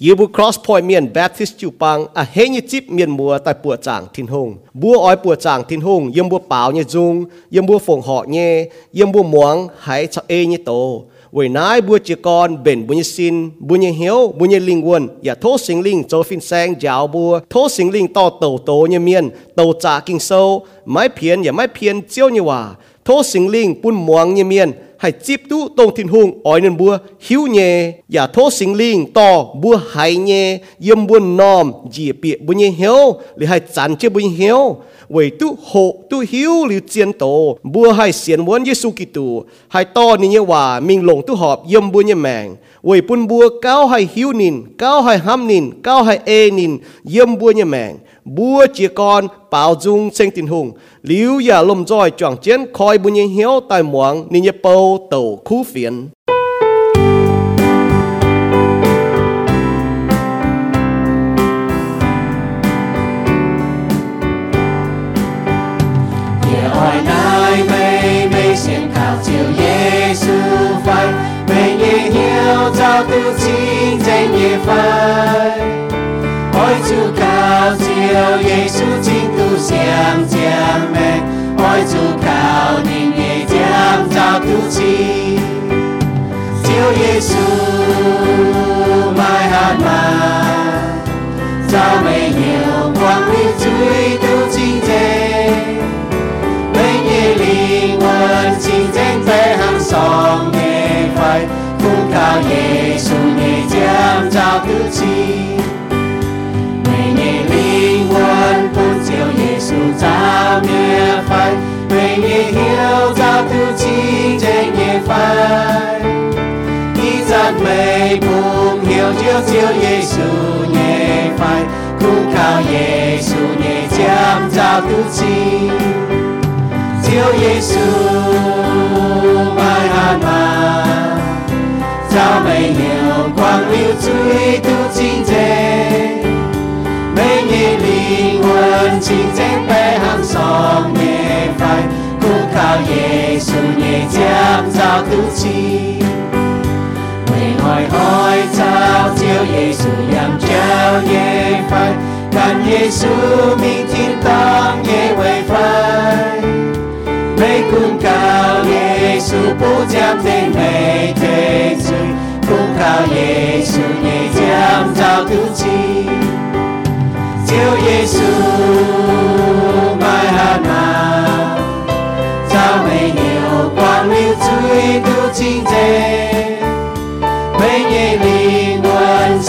Yebu Cross Point Miền Baptist Chu Pang à he như chip miền mùa tại bùa chàng thiên hùng. Bùa ói bùa chàng thiên hùng yếm bùa bảo như dung, yếm bùa phồng họ nhé, yếm bùa muang hãy cho e ê như tổ. Vì nái bùa chỉ con bền bùa như xin, bùa như hiếu, bùa như linh quân, ya thô sinh linh cho phin sang giáo bùa, thô sinh linh to tổ tổ như miền, tổ trả kinh sâu, mái phiền ya mái phiền chiếu như hòa, thô sinh linh bùn muang như miền, hay chip tu tông thiên hùng ỏi nên bua hiếu nhẹ giả thố sinh linh to bua hãy nhẹ yếm bua nòm dì bịa bua nhẹ hiếu, lì hay chán chế bua nhẹ hiếu, vì tu hộ tu hiếu liu chiến tổ bua hãy xiên muốn Giêsu Kitô. Hãy to ni như hòa mình lồng tu họp yếm bua như mèng vì bùn bua cao hãy hiếu nín cao hãy ham nín cao hãy ê nín yếm bua như mèng bua chia con bảo dung sinh tình hùng liu ya lom roi chọn chiến khoi bùa như hiếu tại muang ni như bầu câu tàu khu phiền. hỏi nay mây mây xin thảo chiều Giêsu phai. Mây nhẹ hiểu giao tư chính danh nhẹ phai. Ôi chú cao chiều Giêsu chính tu xem xem mây. 相将美，爱主靠你也将找到起，照耶稣买下嘛，找美有光明最都真正。每夜灵魂清净被行上夜快，苦靠耶稣也将找到起。 giáo nghĩa phái mình nghe hiểu giáo thứ chi trên nghe phái ý dân mây cùng hiểu chiếu chiếu Giêsu nghe phái cùng cao Giêsu nghe chạm giáo thứ chi. Chiếu Giêsu mai hàn mà giáo mây hiểu quang lưu truy tu chi chế mấy nghĩa linh quang 将找到起。为爱爱找救耶稣养教耶快，看耶稣明天当夜为快。每困靠耶稣不将罪美退罪，不靠耶稣也将找到起。救耶稣 chiến dịch mấy nhị liên quân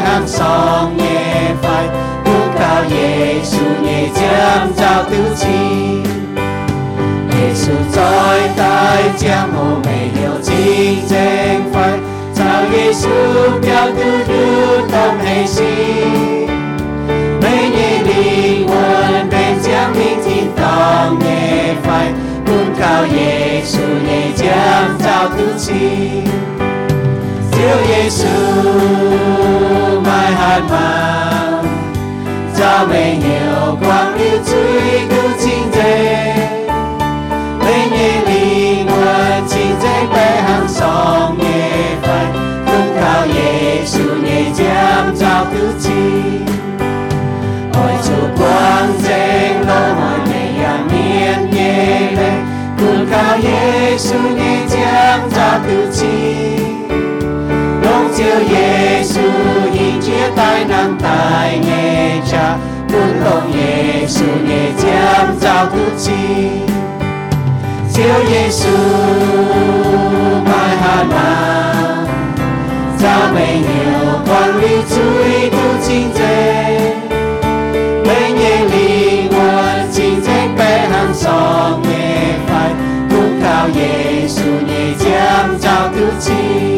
hàng song nhẹ phải bước cao nhẹ chăm chào tứ chi. Nhẹ su trôi tay chăm mẹ hiểu chiến dịch phải chào nhẹ su biểu tư tâm hệ sinh mấy nhị liên bên chăm minh thiên tâm nhẹ phải 靠耶稣也将找到起，救耶稣买汉嘛，找没有 更靠耶稣也将找到起。龙救耶稣迎接大难大夜叉，不龙耶稣也将找到起。救耶稣买下嘛，找美有光流最都 将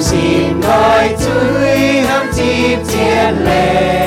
善愛，主堪接這靈。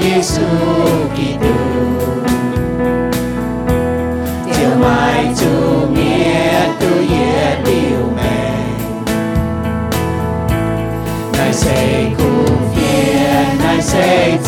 Giêsu Kitô. Chiều mai chủ nghĩa tu yết điều mẹ. Ngài sẽ cứu viện, Ngài sẽ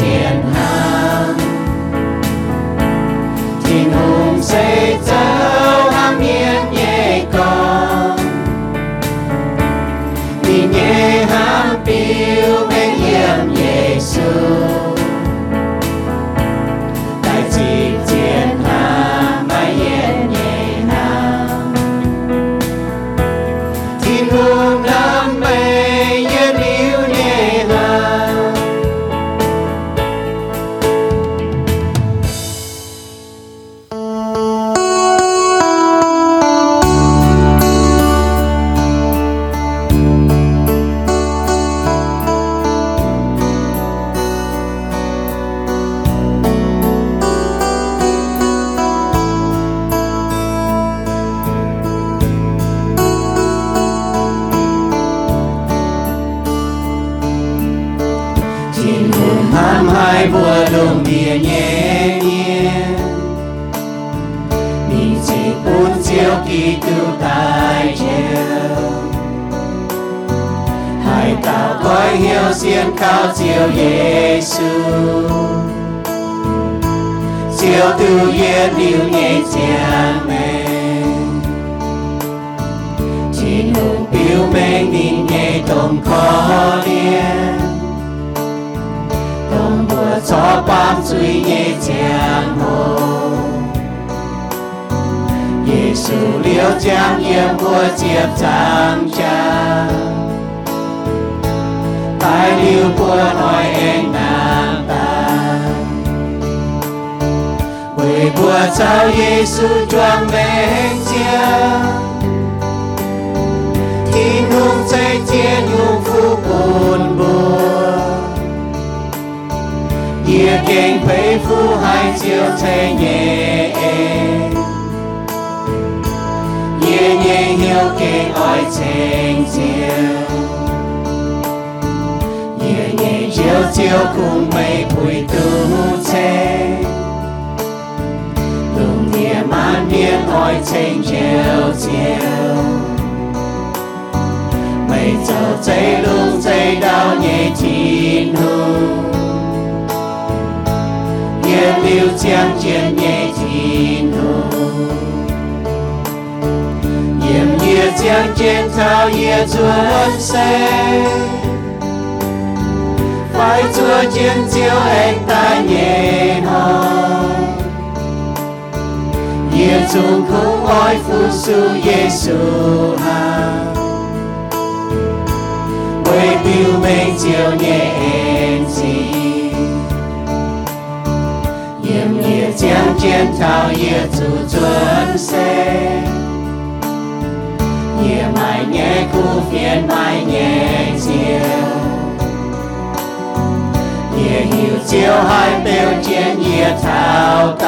tạo cõi hiếu diên cao chiều Giêsu chiều tự nhiên điều nhẹ cha mẹ. Chỉ nụ biểu mẹ nhìn nhẹ tổng khó điên tổng bữa cho bám suy nhẹ cha mô Giêsu liêu trang yếm của chiếc trang trang Ai yêu của nói en nam ta Quỳ của cháu Giêsu choang bên chia thì nung cháy chia nhung phu buồn buồn Địa kinh phế phu hai chiều cháy nhẹ. Nhẹ nhẹ hiếu kinh oi chênh chiều chiều chiều 朝朝 cùng mây bụi tu che. Lùng nhẹ man nhẹ hỏi trên chiều chiều. Mây chờ dây lùng dây đau nhẹ chín hù nhẹ liu chàng chiến nhẹ chín hù Yếm nhẹ chàng chiến thao nhẹ chuẩn xe phải Chúa chiến chiếu anh ta nhẹ hồng Nhiều chúng không ôi phu sư Giêsu ha. Quê biểu mình chiều nhẹ em gì. Nhiệm nghĩa chém chiến thao Yêu chủ chuẩn xe Nhiệm mãi nhẹ, khu phiền mãi nhẹ chiều. 酒，夜有酒还表见夜滔滔，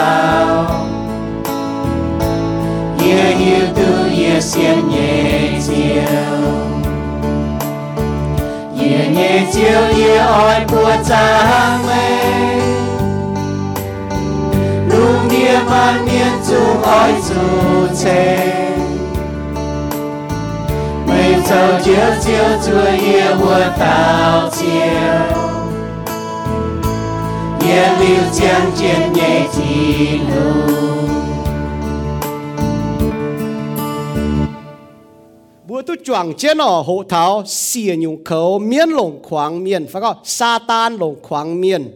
夜有毒夜鲜夜酒，夜夜酒夜爱不赞美。路面满面阻爱阻车，每走就就做夜我到家， 夜流江间夜记录。bữa tu choàng trên ở hộ tháo xìa nhung khẩu miên lồng khoáng miên phải không sa tan lồng khoáng miên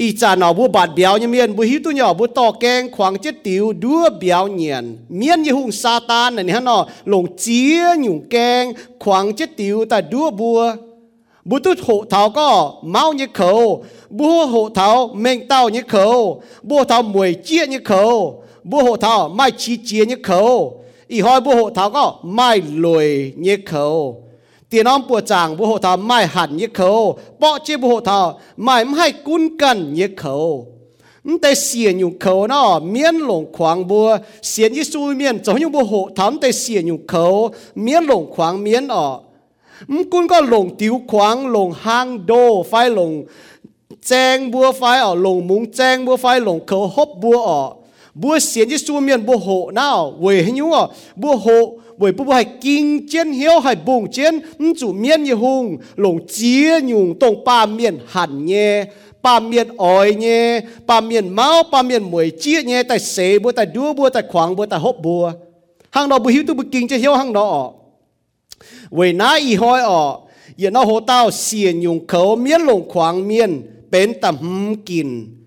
อีจานอบุบาดเบียวเนี่ยเมียนบุหิตุเนี่ยบุต่อแกงขวางเจ็ดติวดัวเบียวเนียนเมียนยี่หุงซาตานนี่ฮะเนาะลงเจียหยุ่งแกงขวางเจ็ดติวแต่ดัวบัว bút tút hộ thảo có máu như khẩu bút hộ thảo mình tao như khẩu bút thảo mùi chia như khẩu bút hộ thảo mai chi chia như khẩu. Ý hỏi bút hộ thảo có mai lùi như khẩu. Tiền ông bùa chàng bút hộ thảo mai hẳn như khẩu bỏ chia bút hộ thảo mai mai cún cần như khẩu. Tại xiên nhung khẩu nó miên lồng khoáng bùa xiên như suy miên, giống như bút hộ thảo tại xiên nhung khẩu miên lồng khoáng miên ở. ở cún có lồng tiêu khoáng lồng hang đô phải lồng แจ้งบัวไฟอ๋อลงมุงแจ้งบัวไฟลงเขาฮบบัวอ๋อบัวเสียนที่สูเมียนบัวโหน่าเวยให้ยุ่งอ๋อบัวโห bởi bố hay kinh chiến hiếu hay bùng chiến chủ miên như hùng lồng chia nhung tông ba miền hẳn nhé ba miền ỏi nhé ba miền máu ba miền mùi chia nhé tại xế bữa tại đua bữa tại khoáng bữa tại hộp bữa hàng đó bữa hiếu tu bữa kinh chiến hiếu hàng đó vì ná y hoi ọ giờ nó hồ tao xiên nhung khẩu miên lồng khoáng miên bên tầm kinh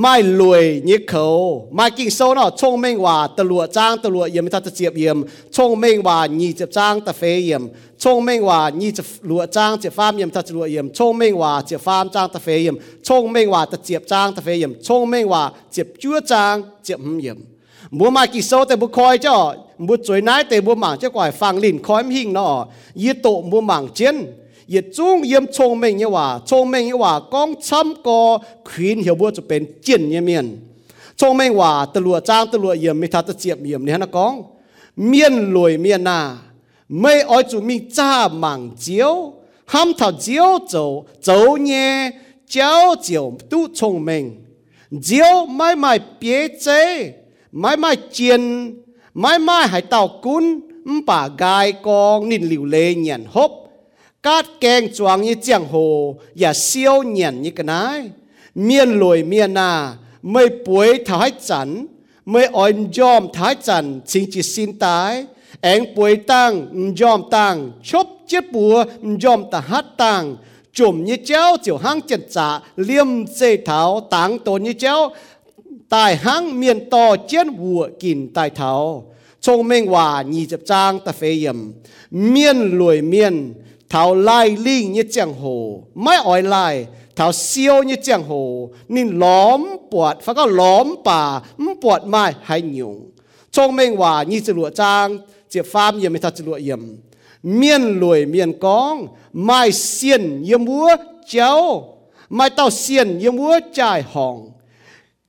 ไม่รวยยิ่เขาไม่กิ่งโซ่เนาะชงเมงว่าตลัวจ้างตลัวเยี่ยมทัดจะเจียบเยี่ยมชงเมงว่ายี่จะจ้างตะเฟยเยี่ยมชงเมงว่ายี่จะลัวจ้างเจียฟาร์มเยี่ยมทัดจะลัวเยี่ยมชงเมงว่าเจียฟาร์มจ้างตะเฟยเยี่ยมชงเมงว่าตะเจียบจ้างตะเฟยเยี่ยมชงเมงว่าเจียบจั่วจ้างเจียบเยี่ยม บัวมากิโซแต่บุคอยเจ้าบุจวยนายแต่บัวหมางเจ้าก่อยฟังลินคอยมหิงเนาะยีโตบัวหมางเจนยีจุ้งเยี่ยมชงเมงเยว่าชงเมงเยว่ากองช้ำกอขวีนเหี่ยวบัวจะเป็นเจียนเยเมียนชงเมงว่าตะลัวจ้างตะลัวเยี่ยมไม่ทัดตะเจียบเยี่ยมเนี่ยนะกองเมียนลอยเมียนนาไม่อ้อยจุมีจ้าหมางเจียวห้ามถ้าเจียวโจโจเนี่ยเจ้าเจียวตู้ชงเมงเจียวไม่ไม่เปียเจ mai mai chiên, mai mai hải tàu cún bà gai con nín liều lê nhận hốp. Cát keng choang như chiang hồ, và siêu nhận như cái nái. Miên lùi miên na, mây buổi thái chắn, mây oi yom thái chắn, chính chỉ xin tái. Anh buổi tăng yom tăng chốt chiếc bùa yom ta hát tăng chùm như chéo, chiều hang chân trả liêm dây tháo, táng tồn như chéo tại hang miền to chiến vua kín tại thảo. Trong mình hòa nhị chấp trang ta phê yếm miền lùi miền thảo lai linh như chẳng hồ. Mai ỏi lai, thảo siêu như chẳng hồ. Nên lõm bọt phải có lõm bà bọt mai hay nhung trong mình hòa nhị chấp lụa trang chịp pham yếm thật chập lụa yểm. Miền lùi miền con mai xiên yếm búa chéo. Mai tao xiên yếm búa trải hỏng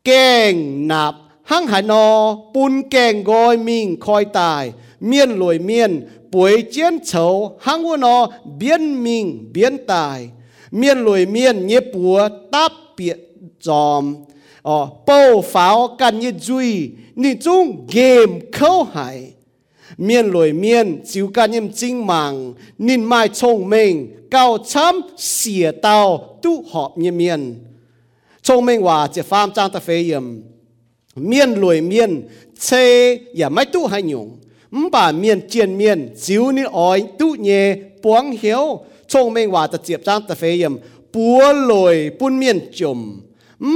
kèng nạp hăng hà nò bùn kèng gọi mình khói tài miên lùi miên buổi chiến chấu hăng vô nò biến mình biến tài miên lùi miên nhé búa táp biệt dòm ờ, bầu pháo căn như duy ni chung game khâu hải miên lùi miên chiếu căn như chính mạng nên mai chồng mình cao chăm xỉa tàu tu họp như miên จงไม่ว่าจะฟามจ้างตะเฟยมเมียนรวยเมียนเชอย่าไม่ตู้ให้หยงมป่าเมียนเจียนเมียนจิวนี่อ้อยตู้เยปวงเหียวจงไม่ว่าจะเจียบจ้างตะเฟยมปัวลอยปุ้นเมียนจม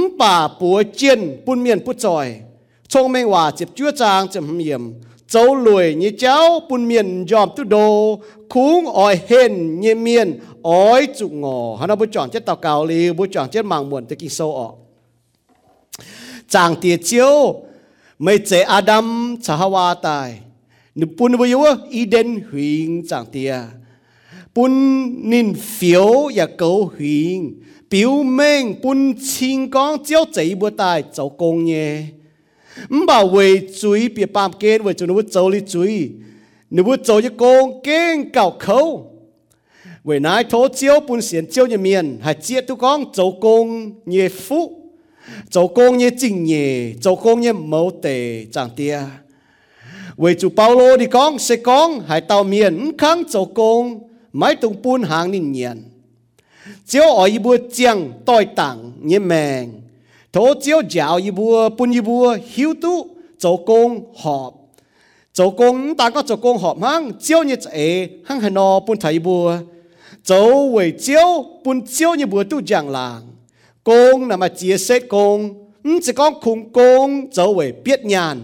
มป่าปัวเจียนปุ้นเมียนปุ้จอยจงไม่ว่าเจ็บจื้อจางจำเยี่ยม châu lùi như cháu bùn miền dòm tu đồ. Khung ỏi hên như miền ỏi trụ ngò. Hắn bố chọn chết tàu cào li bố chọn chết màng muộn tới kinh sâu ọ. Chàng tiệt chiếu, mấy chế Adam, chả hoa tài. Nữ bùn bố yếu Eden huyền chàng tiệt bùn nín phiếu và cầu huyền biểu minh bùn chiên con, chiếu chạy bữa tài cháu công nhé. 唔把为嘴别把见为就你不走你嘴，你不走就公见搞口。为乃拖椒半线椒一面，还接都讲做工业富，做工业敬业，做工业冇地涨跌。为主保罗你讲是讲，还到面唔肯做工，买东半行年年，只要我一步将代等一命。thổ chiếu giáo y bùa bùn y bùa hiếu tu cho công họp. Cho công ta có cho công họp mang chiếu như chế hăng hà nọ bùn thầy bùa cho về chiếu, bùn chiếu như bùa tu giảng làng. Công là mà chia xét công ừ chỉ có khung công cho về biết nhàn.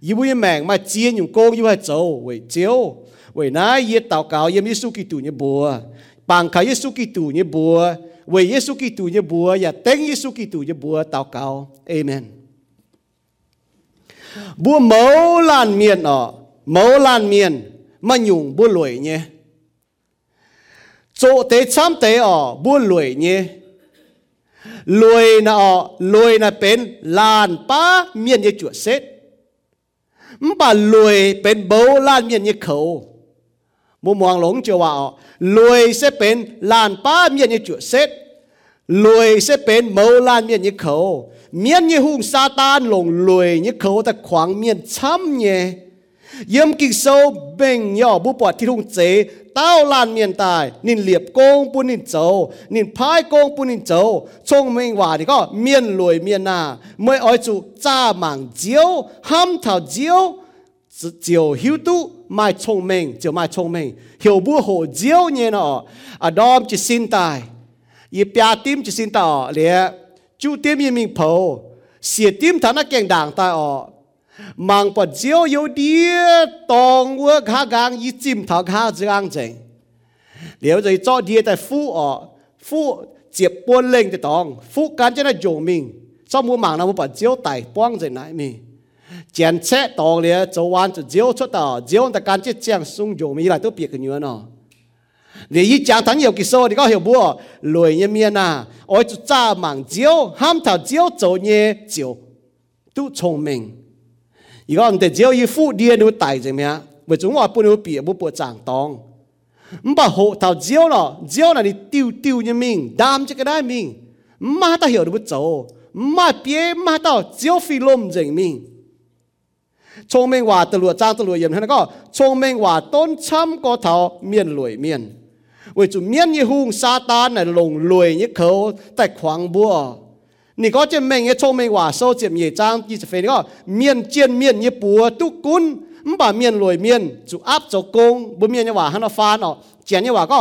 Y bùa mèn mà chia những công y bùa cho về chiếu. Về nãy y tàu cáo y mi su kỳ tu như bùa. Bằng cái y su kỳ tu như bùa. 为那耶祷告耶耶稣基督耶波，帮卡耶稣基督耶波，为耶稣基督耶波，也等耶稣基督耶波祷告，Amen。búa mẫu lan miền ở mẫu lan miền mà nhung búa lùi nhé chỗ tế chăm tế ở búa lùi nhé lùi na ở lùi na bên lan pa miền như chuột xét mà lùi bên bấu lan miền như khẩu มุมมองหลงเจว่าลวยเสเป็นลานป้าเมียนยี่จุดเซตลวยเสเป็นเมาลานเมียนยี่เขาเมียนยี่หุ่งซาตานหลงลวยยี่เขาแต่ขวางเมียนช้ำเนี่ยยมกิโซเบ่งย่อบุปผาที่ทุ่งเจเต้าลานเมียนตายนินเหลียบโกงปุนินโจนินพายโกงปุนินโจชงเมงว่านี่ก็เมียนลวยเมียนนาเมื่ออ้อยจูจ้าหมังเจียวห้ำเท่าเจียวเจียวหิวตู้ mai thông minh chỉ mai thông minh hiểu bữa hồ diêu như nó. À đom chỉ xin tài. Y pia tim chỉ xin tài lẽ chú tim y mình phổ. Xìa tim thằng nó kẹn đảng tài ọ mang bọt diêu yếu đi tòng vua khá gang y chim thằng khá giang chèn liệu rồi cho đi tại phu ọ phu chiệp buôn lên thì tòng. Phu cán cho nó dùng mình. Sau mua mạng nó mua bọt diêu tài quang rồi nãy mình chén xe tòng liền cho wan cho diêu cho tao diêu ta can chi chàng sung dỗ mi lại tôi biết cái nhớ nó để ý chàng thắng nhiều kỳ sô thì có hiểu bùa lùi như miên à ôi chú cha mảng diêu ham thảo diêu cho nhé diêu tu thông minh ý con để diêu ý phụ điên nó tài gì mẹ bởi chúng họ bùn nó bị bùn bùn chàng tòng mà hộ thảo diêu nó diêu là đi tiêu tiêu như mình đam cho cái đấy mình mà ta hiểu được bút chỗ mà bia mà tao diêu phi lôm gì mình ชงเมงว่าตะลัวจ้างตะลัวเยี่ยมท่านก็ชงเมงว่าต้นช้ำก็เท่าเมียนรวยเมียนเวจุเมียนยี่หุงซาตานน่ะลงรวยยี่เขาแต่ขวางบัวนี่ก็จะเมงยี่ชงเมงว่าโซเจียมยี่จ้างยี่จะเฟนก็เมียนเจียนเมียนยี่ปัวตุกุนมันบ่เมียนรวยเมียนจุอับจุกงบ่เมียนยี่ว่าฮันฟ้าเนาะเจียนยี่ว่าก็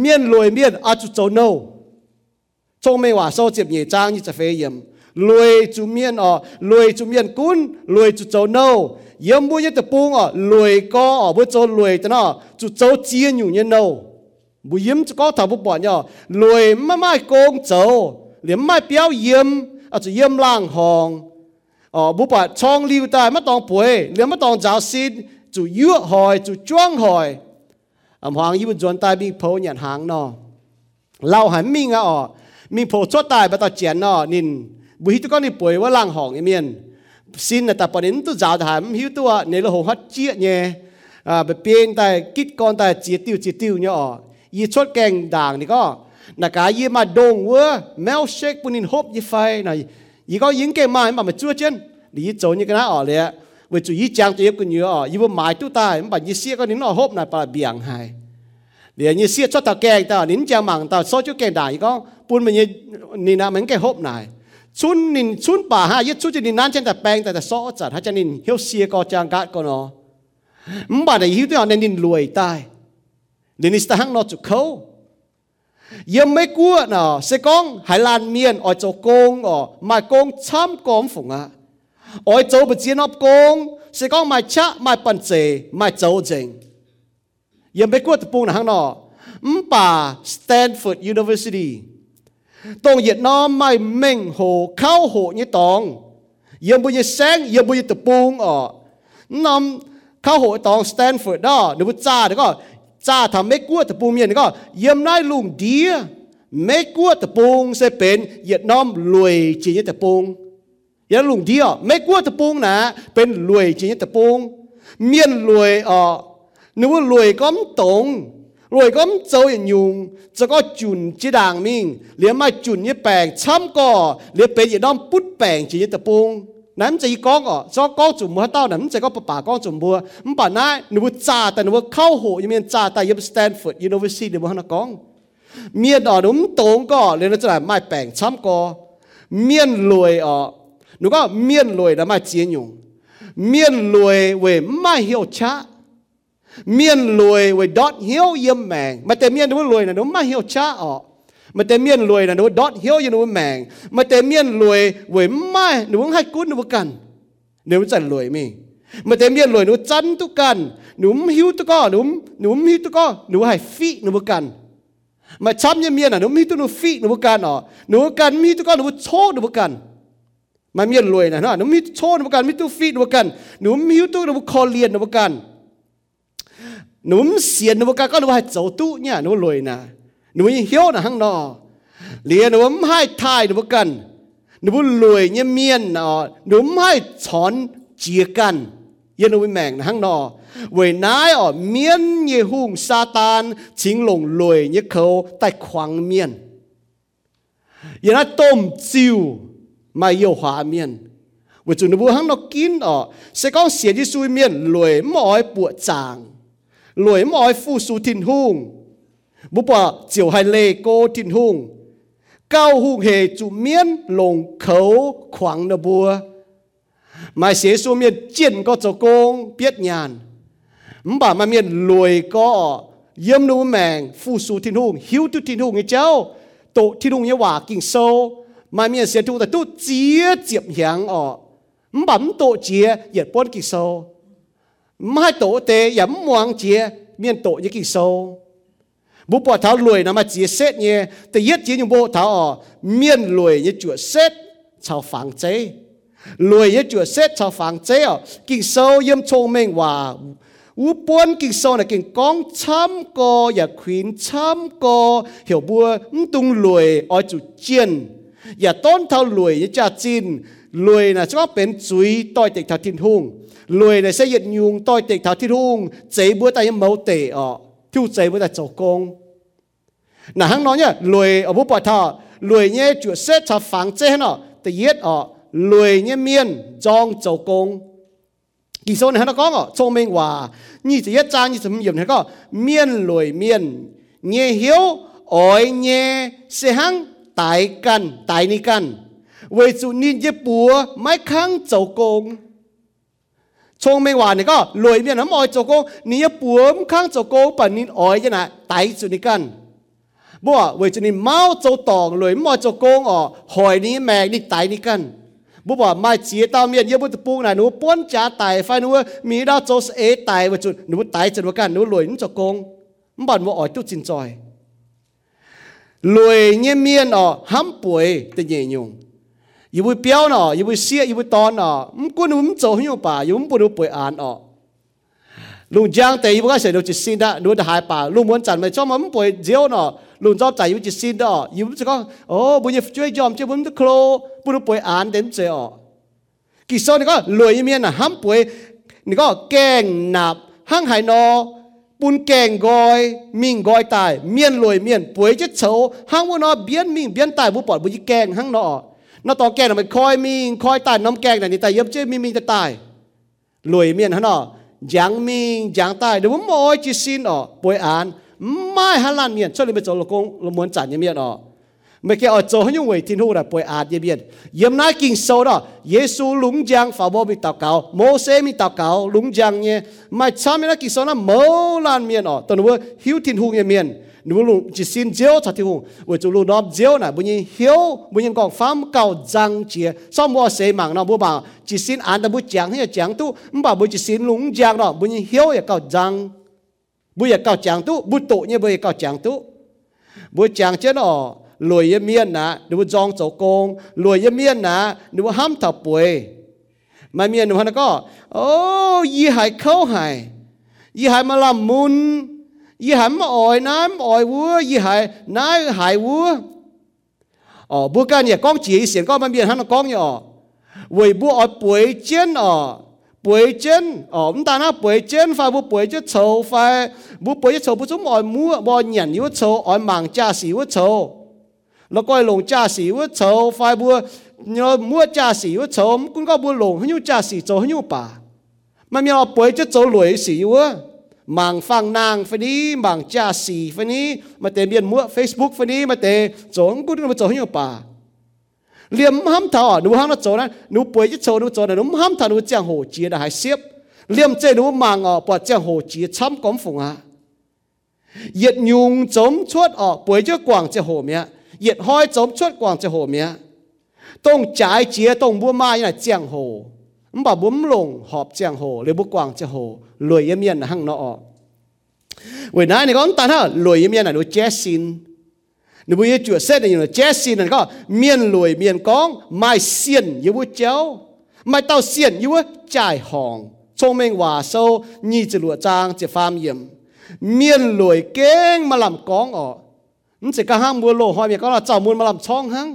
เมียนรวยเมียนอาจุโจโนชงเมงว่าโซเจียมยี่จ้างยี่จะเฟยเยี่ยม lùi chú miên ở, lùi chú miên cún, lùi chú châu nâu. Yếm bùi nhất bung ở, lùi có ở bùi châu lùi thế nào chú châu chia nhủ nhân nâu. Bùi yếm chú có thảo bùi bỏ nhau lùi mà mai công châu liền mai béo yếm ở chú yếm lang hong ở ờ, bùi bỏ chong liu tai mất tòng bùi liền mất tòng giáo xin, chú yếu hỏi, chú chuông hỏi. Âm hoàng yếm chuẩn tai bị phô nhận hàng nó lao hẳn mình à ở mình phô chốt tai bắt tao chén nó nín บุหิตุก็นี่ป่วยว่าล่างห้องอีเมียนสินแต่ปนินตุจาถามหิวตัวในละหงฮัดเจี๊ยเนี่ยอ่าเปลี่ยนแต่กิดก่อนแต่เจี๊ยติวเจี๊ยติวเนี่ยอ๋อยีชดแกงด่างนี่ก็นักายมาดงเวอแมวเชคปุนินฮบยีไฟหน่อยยีก็ยิงเก่งมาแบบมาจ้วเจนดียีโจนี่ก็น่าอ๋อเลยวิจุยีจางจะเย็บกันเยอะอ๋อยีว่าหมายตู้ตายมันแบบยีเสียก็นินอ๋อฮบหน่อยปลาเบี่ยงหายเดี๋ยวยีเสียชดตะแกงแต่นินจางมังแต่โซจุแกงด่างยีก็ปุ่นมันยีนี่นะมันแกฮบหน่อย ป่าฮะยึดชุนจะนินนั้นเช่นแต่แปลงแต่แต่ซอจัดฮะจะนินเฮียวเสียก็จางกัดก็เนาะมบ่าได้หิวตัวในนินรวยตายเดี๋ยวนี้สตาหังนอจุเขายังไม่กลัวเนาะเสกองหายลานเมียนออยโจกงอ๋อมาโกงช้ำกอมฝงอ่ะออยโจบเจียนอบกงเสกองมาชะมาปันเจมาโจเจงยังไม่กลัวตะปูนะหังเนาะมป่า Stanford University ตรงเวียดนา มไม่เม่งโหเข้าโหนี่ตองยังบุญแสงยังบุญตะปูงอ๋อนำเข้าโหตองสแตนฟอร์ดđó หรือว่าจ้าแล้วก็จ้าทำไม่กลัวตะปูเ rồi có dấu hiện nhung, cho có chun chi đàng mình liền mà chun như bèn chăm cò liền bèn gì đom bút bèn chỉ như tập bung. Nắm chỉ con ở cho con chủ mua tao, nắm chỉ có bà con chủ mua mà bà nãy nếu trả tại nếu khâu hộ như miền trả tại như Stanford University nếu mà nó con miền đó đúng tốn cò liền nó trở lại mai bèn chăm cò. Miền lùi ở nếu có miền lùi đã mai chiến nhung. Miền lùi về mai hiệu cha. เมียนรวยไว้ดอดเฮียวเยี่ยมแมงมันแต่เมียนรวยนะนู้มาเฮียวช้าออกมันแต่เมียนรวยนะนู้ดอดเฮียวยันู้แมงมันแต่เมียนรวยไว้ไม่นู้ให้กุ้นนู้กันนู้จันรวยมีมันแต่เมียนรวยหนู้จันทุกันหนู้หิวตุก้อนูหนู้หิวตุก้อนู้ให้ฟีหนู้กันมาช้ำยี่เมียนอะหนู้หิวตุนู้ฟีหนู้กันอ๋อนู้กันมีตุก้อนู้โชคนู้กันมาเมียนรวยนะเนาะหนูมีโชนประกันมีตู้ฟีดประกันหนูมีตุก้ระบุคอเลียนหนูประกัน núm xiên nó cá có nó hai chấu tú nhá nó lùi nà. Núm hiếu nà hăng nọ. Liền núm hai thai nó cần. Núm lùi nhá miên nọ. Núm hai chón chia cần yên núm mèng nà hăng nọ. Với nái ở miên như hung sa tan chính lồng lùi như khâu tại khoáng miên. Yên nó tôm chiu mà yêu hòa miên. 我做那不行，那紧哦，是讲写的书面累，莫爱不长。lưỡi mỏi phu su thìn hùng. Bố bà chiều hai lê cô thìn hùng. Cao hùng hề chủ miên lồng khấu khoảng nà bùa. Mà xế xu miên chiến có cho công biết nhàn. Bà mà miên lùi có yếm nu mèng phu su thiên hùng, hiếu tu thiên hùng nghe cháu. Tổ thiên hùng như hòa kinh sâu. Mà miên xế tu ta tu chia diệp hiang ọ. Bấm tổ chia yết bốn kinh sâu หนุ่มยังเหี้ยวนะข้างนอกเลียหนุ่มให้ทายหนุ่มกันหนุ่มรวยเนี่ยเมียนเนาะหนุ่มให้ถอนเจียกันยันหนุ่มแมงนะข้างนอกเวนายอ๋อเมียนเยหุ่ง lười này sẽ hiện nhung, tôi tịch thảo thiết hung chế bữa tay mẫu tệ ở thiếu chế bữa tay chầu công. Nà hắn nói nhá lười ở bố bà thọ lười nhé chuột xét thọ phẳng chế hắn tự yết ở lười nhé miên trong chầu công. Kỳ số này hắn nó có ngọ cho mình hòa như chỉ yết cha như sầm yểm này có, miên lười miên, nhé hiếu ỏi nhé sẽ hắn tại cần tại ni cần vì chủ nên chế búa mãi kháng công. ยมอยฟูสูทินหุงบุปผาเจียวไฮเลโกทินหุงเก้าหุงเฮจุเมียนลงเขาขวางนบัวมาเสียสูเมียนเจียนก็จะโกงเปียดยานมบ่ามาเมียนลวยก็เยี่ยมนูแมงฟูสูทินหุงหิวตุทินหุงไอ้เจ้าโตทินหุงยว่ากิ่งโซมาเมียนเสียทุกแต่ตู้เจียเจียบหยางอ๋อมบ่มโตเจียเหยียดป้นกิ่งโซ mai tổ tế yếm muang chia miền tổ như kỳ sâu bố bỏ tháo lùi ยูบุเปียวเนาะยูบุเสียยูบุตอนเนาะมกุนมโจหิวป่ายูมปุรุปุยอ่านเนาะลุงจางแต่ยูบุก็เสียดูจิตสินได้ดูได้หายป่าลุงม้วนจันไม่ชอบมันป่วยเจียวเนาะลุงชอบใจยูจิตสินได้ยูบุจะก็โอ้บุญยช่วยยอมช่วยบุญตะโครปุรุปุยอ่านเต็มเจียวกิโซนี่ก็รวยเมียน่ะห้ามป่วยนี่ก็แกงหนับห้างหายนอปุ่นแกงกอยมิงกอยตายเมียนรวยเมียนป่วยจะเฉาห้างว่านอเบียนมิงเบียนตายบุปอดบุญแกงห้างนอ nó to kẹt mà khói mi khói tàn nấm kẹt này thì tại yếm chế mi mi tài lùi miền hắn nọ? Giáng mi giáng tài đúng mỗi chỉ xin nọ. Bồi án. Mai hắn lan miền cho nên bây giờ là công là muốn trả như miền nọ. Mấy cái ở chỗ những người thiên hữu bồi án như yếm nói kinh sâu đó. Giêsu lúng giang phá bom bị tào cáo. Mô bị tào cáo, lúng giang nhé. Mà cha mi nói kinh sâu nó mâu lan miền nọ. Tôi nói hiếu thiên hữu như miền chơi jom chơi muốn klo bù được bồi án đến chơi ọ kỳ sau này có lười miên là ham bồi này có kèng nạp hăng hải nọ bún kèng gọi mình gọi tài miên lười miên bồi chết xấu hăng bún nó biến mình biến tài bù bỏ bù kèng hăng nọ นตอแกงมันคอยมีคอยตายน้ำแกงนี่แต่ยับเจ้มีมีจะตายรวยเมียนฮะเนาะยังมียังตายเดี๋ยวผมมอยจิสินอ๋อป่วยอ่านไม่ฮัลลันเมียนช่วยเลยไปจลกงลมวนจันยังเมียนอ๋อไม่แค่เอาโจให้ยุ่งเวทินหูนะป่วยอาดยังเมียนยำน้ากินโซดอ่ะเยซูลุงจังฝ่าบ่มีตาเก่าโมเสมีตาเก่าลุงจังเนี่ยไม่ช้าไม่นั กกินโซนะโมลันเมียนอ๋อตอนนู้นหิวทินหูยังเมียน nu lu chỉ xin diêu thật thì hùng với chú lu nom diêu nè bây giờ hiếu bây giờ còn phám cầu răng chia sau mua xe mạng nó bố bảo chỉ xin ăn đã bố chẳng hay chẳng tu không bảo bố chỉ xin lúng giang đó bây giờ hiếu ya cầu răng bây giờ cầu chẳng tu bố tổ như bây giờ cầu chẳng tu bố chẳng chứ nó lùi yếm miên nè nếu dòng chỗ công lùi yếm miên nè nếu ham thảo bùi mà miên nó có ô yi hải khâu hải yi hải mà làm mun y hẳn mà ỏi nám ỏi vua y hại nái hại vua ờ bữa cái này con chỉ xiển con bên biển hắn con nhỏ vì bữa ỏi bưởi chân ờ bưởi chân ờ chúng ta nói bưởi chân phải bữa bưởi chân sầu phải bữa bưởi chân sầu bữa chúng ỏi mua bò nhận yếu sầu ỏi mảng cha xỉ yếu sầu nó coi lồng cha xỉ yếu sầu phải bữa nhớ mua cha xỉ yếu sầu cũng có bữa lồng hình như cha xỉ sầu hình như bà mà mình bưởi chân sầu lưỡi mang phang nang phê ní mang cha xì phê ní, mà tê biên mua Facebook phê ní, mà tê trốn cũng mà trốn nhiều bà. Liềm ham thảo nụ ham nó trốn này nụ bồi chứ trốn nụ trốn này nu ham thảo nụ giang hồ chia đã hay xếp liềm chơi nụ mang ở bỏ giang hồ chia chăm cấm phùng à yết nhung chống chuốt ở bồi chứ quảng chơi hồ mía yết hoi chống chuốt quảng chơi hồ mía tông trái chia tông bua mai là giang hồ. มบ่บุ้มลงหอบเจียงโหหรือบุกวางเจียงโหรวยเยี่ยมเยียนหังนอเวลาในก้อนตาเท่ารวยเยี่ยมเยียนหนูเจสินหนูบุยจวดเส้นอยู่หนูเจสินนั่นก็เมียนรวยเมียนก้องไม่เสียนยูบุเจ้าไม่เต้าเสียนยูบุจ่ายห้องชงเมงว่าโซนี่จะหลัวจางจะฟามเยี่ยมเมียนรวยเก่งมาลำก้องออกนั่นจะกระห้ามบัวโลหอยเมียก็เราเจ้ามูลมาลำช่องหัง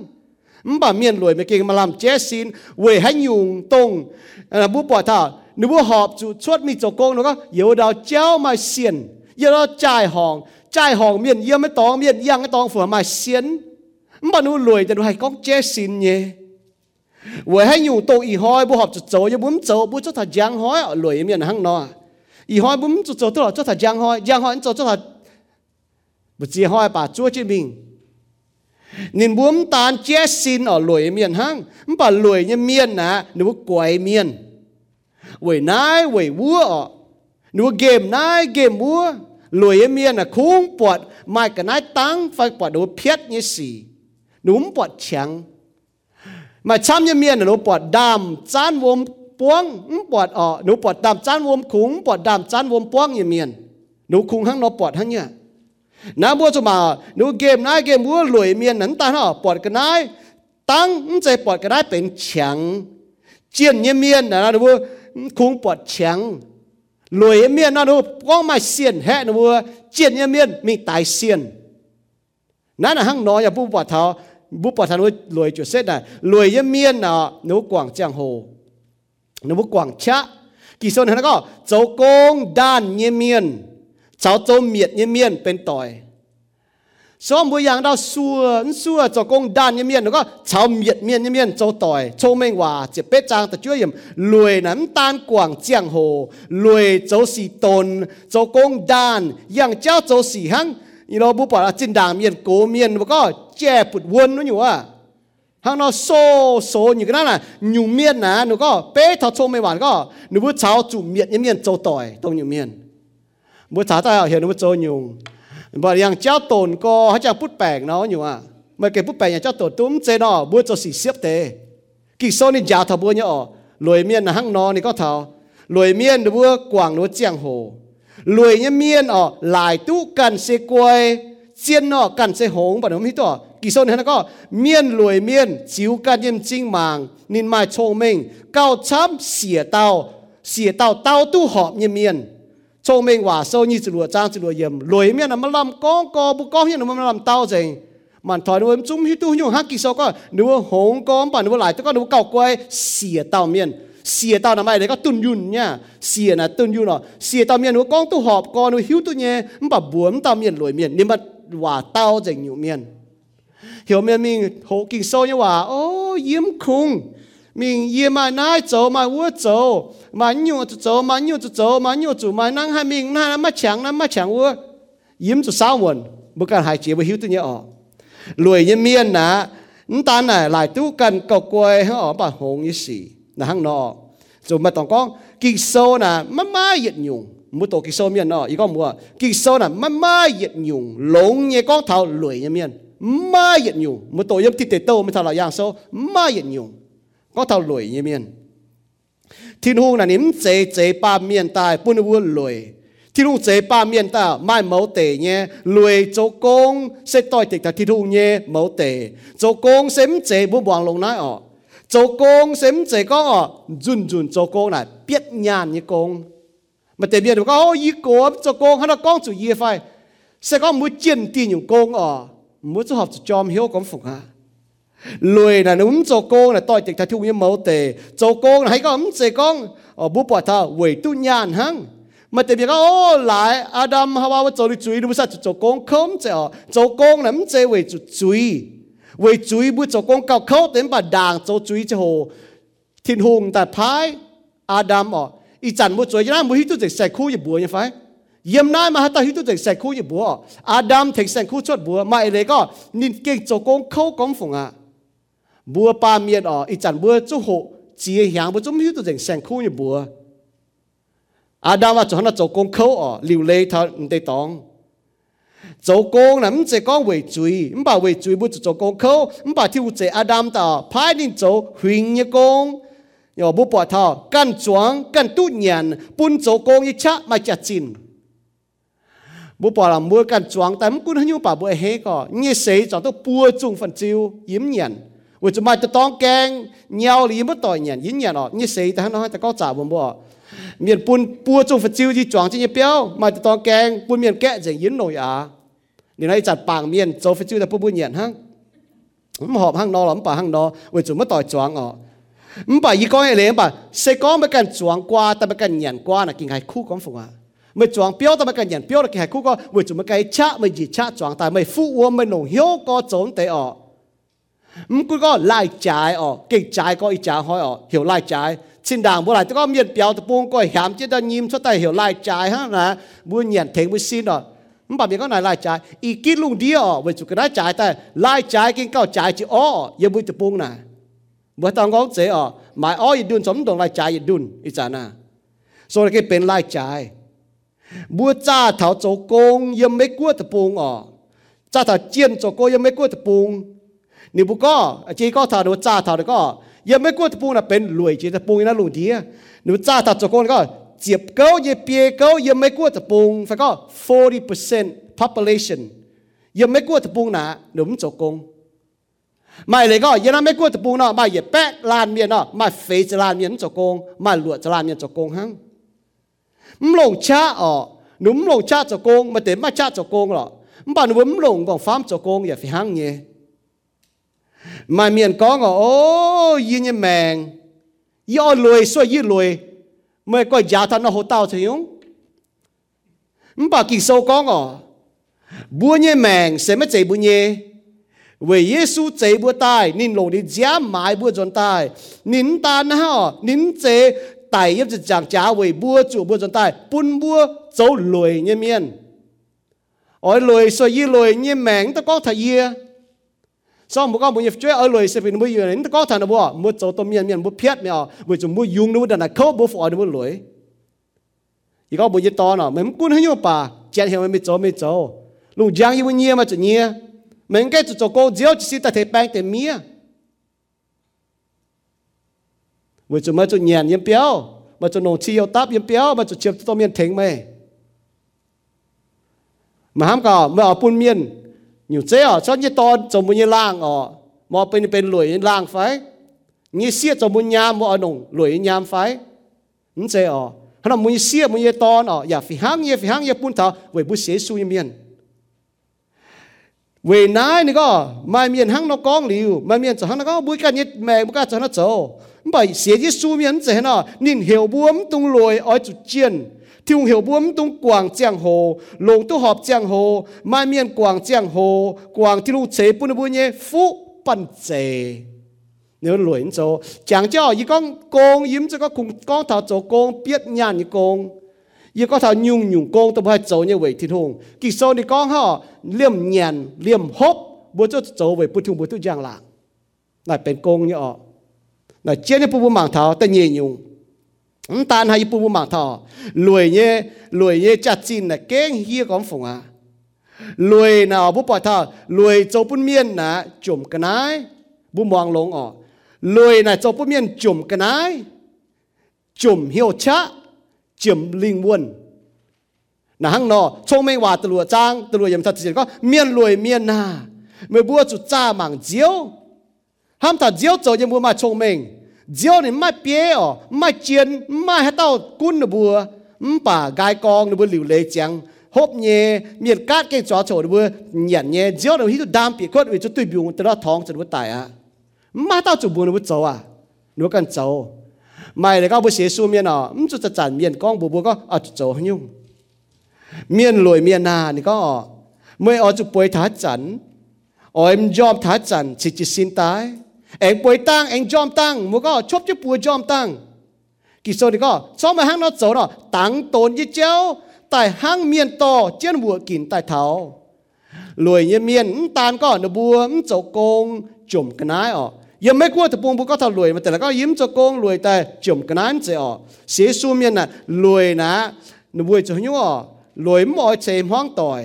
mà miền lùi mà kia, mà làm chết xin về hay nhung tông ờ, là bố bỏ thả nếu bố họp chủ chốt mi cho công nó có yếu đào chéo mà xiên yếu đào chai hòn chai hòn miền yếu mới tỏ miền yang cái tỏ phở mà xiên. Mà nếu lùi cho nó hay con chết xin nhé về hay nhung tông y hoi bố họp chủ chỗ yếu bún chỗ bố cho thả giang hoi lùi miền hăng nó ý hoi bún chủ chỗ tức là cho thả giang hoi giang hoi cho cho thả bố chỉ hoi bà chúa trên mình nên buông tan che xin ở lùi miền hang bà lùi như miền nà nếu quay miền quay nai quay vua nếu game nai game vua lùi miền là khung bọt mai cái nai tăng phải bọt đồ phiết như xì. Núm bọt chẳng. Mà chăm như miền là nó bọt đàm chán vôm buông bọt ở. Nếu bọt đàm chán vôm khung bọt đàm chán vôm buông như miền nếu khung hăng, nó bọt hăng nhá น้าบัวจะมาหนูเกมนายเกมบัวรวยเมียนนั้นตาเนาะปอดกันนายตั้งใจปอดกันได้เป็นเฉียงเจียนเมียนนะนะบัวคุ้งปอดเฉียงรวยเมียนนะดูก้องมาเสียนแฮะนะบัวเจียนเมียนมีตายเสียนนั่นนะหังน้อยอย่าผู้ปอดเท้าบุปผาทานรวยจุดเส้นได้รวยเมียนนะหนูกวางเจียงโฮหนูกวางชะกี่ส่วนนั้นก็เจ้ากงด้านเมียน เจ้าโมเมียดเนี่ยเมียนเป็นต่อยซ้อมบุอย่างเราสัวสัวจอกงด้านเนี่ยเมียนแล้วก็ชาวเมียดเมียนเนี่ยเมียนเจ้าต่อยโชว์ไม่ว่าเจ็บเป็ดจางแต่ช่วยยิมรวยน้ำตาลกว่างเจียงโหรวยเจ้าสีตนเจ้ากงด้านอย่างเจ้าเจ้าสีหังอีเราบุปผาจินดามเมียนโกเมียนแล้วก็แจ่ปุดวนนั่นอยู่ว่าทางเราโซโซอยู่กันนั่นน่ะอยู่เมียนนะหนูก็เป๊ะทอดโชไม่หวาก็หนูพูดช้าจุ่มเมียนเมียนโจต่อยตรงอยู่เมียน บุเช้าตายเห็นหนูบุโจยุงบอกอย่างเจ้าตนก็เขาจะพูดแปลกเนาะอยู่อ่ะเมื่อกี้พูดแปลกอย่างเจ้าตนตุ้มเจนอบุโจสีเสียบเตกิโซนี่ยาวทบัวเนี่ยอ๋อรวยเมียนนะหังนอนี่ก็เท่ารวยเมียนหนูบัวกวางหนูเจียงโห lùi nhá miên ở lại tu cần sẽ quay chiên nọ cần sẽ hống bà đúng hít tỏ kỳ sôn hết nó có miên lùi miên chiếu cần nhâm chính màng nên mai thông minh cao chấm xỉa tao xỉa tao tao tu họp nhâm miên thông minh hòa sâu như lùa trang lùa yếm lùi miên là mà làm con co bu con hiện là mà làm tao gì mà thỏi nó chúng hít tu nhung hát kỳ sâu có nếu hống con bà nếu lại tôi có nếu cầu quay xỉa tao miên เสียตาหนาไม่เลยก็ตุนยุนเนี่ยเสียนะตุนยุนเนาะเสียตาเมียนหัวกองตู้หอบก่อนหัวหิวตัวเนี่ยมันแบบบวมตาเมียนรวยเมียนนี่มันว่าเต้าเจงอยู่เมียนเหี่ยว cho mình hòa sâu như lùa trang chỉ lùa yếm lùi miệng là mà làm có có bu có hiện là mà làm tao gì mà thôi nó chúng hít tu nhung hắc kỳ sâu có. Nếu hổng có, mà nếu lại tức có, nếu cầu quay xỉa tao miệng. Xỉa tao là ai đấy có tuân yun nha. Xỉa là tuân yun nó xỉa tao miệng, nếu con tu họp con nó hiếu tu nhé mà buồn tao miệng, lùi miệng. Nhưng mà quả tao dành nhiều miệng. Hiểu miệng mình hộ kỳ sâu như hòa ô yếm khung mình ye mà nai chỗ mà vua chỗ mà nhiều chỗ mà nhiều chỗ mà nhiều chỗ mà năng hai mình na mà chẳng na mà chẳng vua yếm chỗ sao muốn bữa cần hai chị bữa hiếu tự nhớ họ. Lùi như miên nà ta này lại tu cần cầu quê họ bà hồn như sì, là hăng nọ. Rồi mà tổng con kỳ sâu nà má má nhiệt nhung mua tổ kỳ sâu miên nọ ý con mua kỳ sâu nà má má nhiệt nhung lông như con thảo lùi như miên má nhiệt nhung mua tổ yếm thịt tế tô mới thảo là giang sâu má nhiệt nhung có thao lùi như miền thiên hùng là nín chế chế ba miền tai bún vua lùi. Thiên hùng chế ba miền ta, mai máu tể nhé. Lùi chỗ công sẽ tội tịch ta thiên hùng nhé, máu tể. Chỗ công sẽ chế bún bhoàng lồng nói ọ chỗ công sẽ chế có ọ dùn dùn chỗ công là biết nhàn như công mà tệ được có ô y cố chỗ công hắn là con chủ y phải sẽ có mũi chiến tin như công ọ muốn cho học cho chom hiếu công phục hả? à lùi là núm cho con là tôi chịch thà thu như mẫu tề cho con là hãy có ấm chế con. Ở bố bỏ thà, quỷ tu nhàn hăng. Mà tại vì ô lại, Adam Hawa cho đi chui đúng sao? Cho con không chế ở. Cho con là ấm chế quỷ chui quỷ chui bữa cho con cao khâu đến bà đàng cho chui cho hồ. Thiên hùng tại phái Adam ở. Ý chẳng bữa chui ra mỗi hít tu dịch sạch khu như bùa như phải yếm nai mà ta hít tu dịch sạch khu gì bữa Adam thành sạch khu chốt bùa, mà ấy đấy có? Nhìn kinh cho con khâu công phụng à บัวอาดัมถึงใส่คู่ชดบัวมาเอเลยก็นินเก่ง做工เข้ากองฝงอ่ะบัวปาเมียนอ๋ออีจันบัวจุหจีหางบัวจุมิตุเจกใส่คู่อย่าบัวอาดัมว่าจะให้เรา做工เข้าอ๋อเหลียวเลยเท่าได้ตอง做工啦，唔只讲为罪，唔把为罪不做功课，唔把挑战阿当到派定做混一工，又不把他干装干督人，本做工一切咪จัดจินบุปผาบัวกันจวงแต่มกุนหิวป่าบัวเ ฮก็เนี่ยเสยจอต้องปัวจุงฟันจิวยิ้มเย็นว่าจะมาจะต้องแกงเงาหลีไม่ต่อยเย็นยิ้มเย็นอ๋อเนี่ยเสยแต่ท่านน้อยแต่ก็จ่าบัวบัวเมียนปุนปัวจุงฟันจิวที่จวงที่เนี่ยเปี้ยวมาจะต้องแกงปุนเมียนแกะจะยิ้มหน่อยอ่ะนี่นายจัดปางเมียนโจฟิจูแต่ผู้บุญเหียนฮังมหอบฮังนอหลอมป่าฮังนอเวจุมาต่อยจวงอ๋อมป่าอีก้อยเลยมป่าเสก้องไปกันจวงกว่าแต่ไปกันเหียนกว่าน่ะกินไข่คู่ก้องฝงอ่ะไม่จวงเปี้ยวแต่ไปกันเหียนเปี้ยวแต่กินไข่คู่ก็เวจุมาไก่ชะไม่จีชะจวงแต่ไม่ฟูอ้วนไม่หนุ่งเหี้ยวก็โจนเตะอ๋อมกู 唔過個賴債哦，幾債個一債開哦，曉賴債。xin đảng bố lại tôi có miệt béo tôi buông coi hàm chứ tôi nhìn cho tay hiểu lại trái ha nè, muốn nhận thế muốn xin rồi mình bảo mình có này lại trái ý kiến luôn đi ở với chủ cái đó trái ta lại trái kinh cao trái chữ ó giờ muốn tôi buông nè bữa tao ngó dễ ở mà ó gì đun sống đồng lại trái gì đun ý chả nè rồi cái bên lại trái bữa cha thảo chỗ công giờ mấy cua tôi buông ở cha thảo chiên chỗ cô giờ mấy cua tôi buông นิบุก็จีก็ถาดูจ้าถาดูก็ยังไม่กู้ปูนะเป็นรวยจีจะปูนะลุงดีนิบุจ้าถาจกนก็เจียบเก้าเยเปียเก้ายังไม่กู้จะปูงแล้วก็ 40% population ยังไม่กู้จะปูนะหนุ่มจกงไม่เลยก็ยังไม่กู้จะปูนะไม่เยแปะลานเมียนเนาะไม่เฟยจะลานเมียนจกงไม่หลวดจะลานเมียนจกงฮังมลงช้าอ๋อหนุ่มลงช้าจกงมาเต็มมาช้าจกงหรอมันบ่หนุ่มลงของฟาร์มจกงอย่าไปหังเงี้ mà miền có ngỏ ô y như mèn. Y o lùi xua y lùi mới coi giá thằng nó hồ tao thì không? Bà kỳ sâu có ngỏ bua như mèn sẽ mất chạy bua nhê. Vì Giêsu chạy bữa tai nín lộ đi giá mãi bữa dọn tai. Nín ta na họ nín chế tài yếp chẳng trả vì bữa chủ bữa dọn tai. Bún bữa dấu lùi như miền, ôi lùi soi y lùi như mèn ta có thầy yê cho một con một nhịp chơi ở lối sẽ bị mua yên nên có thằng nó bùa mua chỗ tôm miên miên mua piết mèo mua chúng mua dùng nó mua đàn là khâu bố phổi nó mua lối thì có một nhịp to nó mình cũng hơi nhiều bà chết hiểu mình chỗ mình chỗ lúc giang yêu nhiên mà chỗ nhiên mình cái chỗ cô diêu chỉ ta thấy bang tiền mía. Mua chúng mà chỗ nhàn yếm béo, mà chỗ nồng chi yêu táp yếm béo, mà chỗ chiếm tôm miên thính mày. Mà ham cả mà ở bún miên nhiều chế ở cho như to cho muốn như lang ở mà bên bên lùi lang phải như xiết cho muốn nhám mà ở nông lùi nhám phải như chế ở ขณะมุยเสียมุยตอนอ๋ออย่าฟิหังเยฟิหังเยปุ่นเถาเวบุเสียสุยเมียนเวนายนี่ก็มาเมียนหังนก องหลิวมาเมียนจะหังนกองบุยกันยิดแมงบุกจะหังนโจบ่เสียยิสูเมียนจะเห็นอ่ะนินเหี่ยวบวมตรงลอยอ้อยจุดเจียนที่เหี่ยวบวมตรงกวางเจียงโหลงตู้หอบเจียงโหมาเมียนกวางเจียงโหกวางที่ลูกเสปุ่นบุญเยฟุปันเจ nếu luyện cho chẳng cho y con con yếm cho có cùng con thảo cho con biết nhàn như con y có thảo nhung nhung con tôi phải cho như vậy thì hùng kỳ sau thì con họ liềm nhàn liềm hốp bố cho cho về bố thùng bố tu giang lạc nàyเป็นcon như ọ này chia như bố bố mạng thảo ta nhẹ nhung chúng ta hay bố bố mạng thảo lùi như lùi như chặt chín là kén hia con phụng à lùi nào bố bỏ thảo lùi cho bún miên nà chùm cái nái bố mong lông ọ ลอยนะจบปุ่มยันจุ่มกันไอจุ่มเหี่ยวชะจุ่มลิงวนนะฮังนอชงไม่ว่าตลัวจางตลัวยำทัดเสียก็เมียนรวยเมียนนาเมื่อบัวจุจ้าหมัง chúng ta hay bùn bùn mà thọ lùi nhé lùi nhé, chặt chín là kén hiê con phùng à lùi nào bù bỏ thọ lùi châu bún miên nà chùm cái nái. Bù mong lông ọ lùi nà châu bún miên chùm cái nái. Chùm hiệu chá, chùm linh muôn. Là hăng nọ trông mê hòa từ lùa trang, từ lùa yếm thật chín có miên lùi miên à mới bùa chủ cha mảng diếu. Ham thật diếu cho yếm bùa mà trông mình giờ này mai bia ở, mai chiến mai hết tao cún được bùa. Bà gai con nó bùa liều lệ chẳng hộp nhẹ miệt cát cái chó chỗ nó bùa. Nhện nhẹ giờ này hít được đam bị quất vì cho tôi biểu tôi đó thong cho nó tài à. Mai tao chụp buồn nó bùa cháu à? Nó cần cháu mai này các bùa xế xu miên à? ở chúng ta chản miên con bùa bùa có à, ở cháu nhung. Miên lùi miên à, nà thì có. Mới ở chụp bồi thá chắn. Ở em dòm thá chắn, chỉ chỉ xin tái em bồi tăng em jom tăng mua có chốt chụp bồi jom tăng kỳ số ni có cho mà hang nó dấu đó tăng tồn như chéo tại hang miên to trên bùa kín tại thảo lùi như miên tan có nó bùa dấu công chùm cái nái ở ยังไม่กลัวแต่ปงบุก็ทำรวยมาแต่ละก็ยิ้มจะโกงรวยแต่จุ่มกันนั้นจะอ๋อเสียสูเมียนน่ะรวยนะนบวยจะยุ่งอ๋อรวยมอยเจมห้องต่อย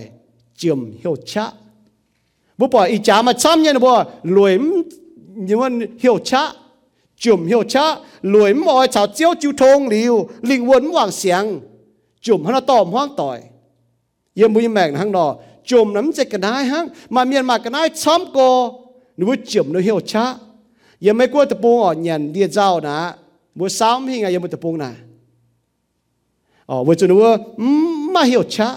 จุ่มเหี่ยวชะบุปผาอีจามาซ้ำเนี่ยนะบ่รวยยังว่าเหี่ย nhưng mà hiểu cha, chùm hiểu cha, lùi mỏi chào chiếu chiếu thông liu linh quân hoàng sáng chùm hắn tòm hoang tỏi yên bùi mẹng hăng nọ chùm nắm chạy cái nái hăng mà miền mà cái nái xóm cô. Nếu chùm nó hiểu cha yên mấy cô tập bông ở nhận địa giao nà bữa sáng hình ngày yên bùi tập bông nà. Ở bữa chúng nó mà hiểu cha,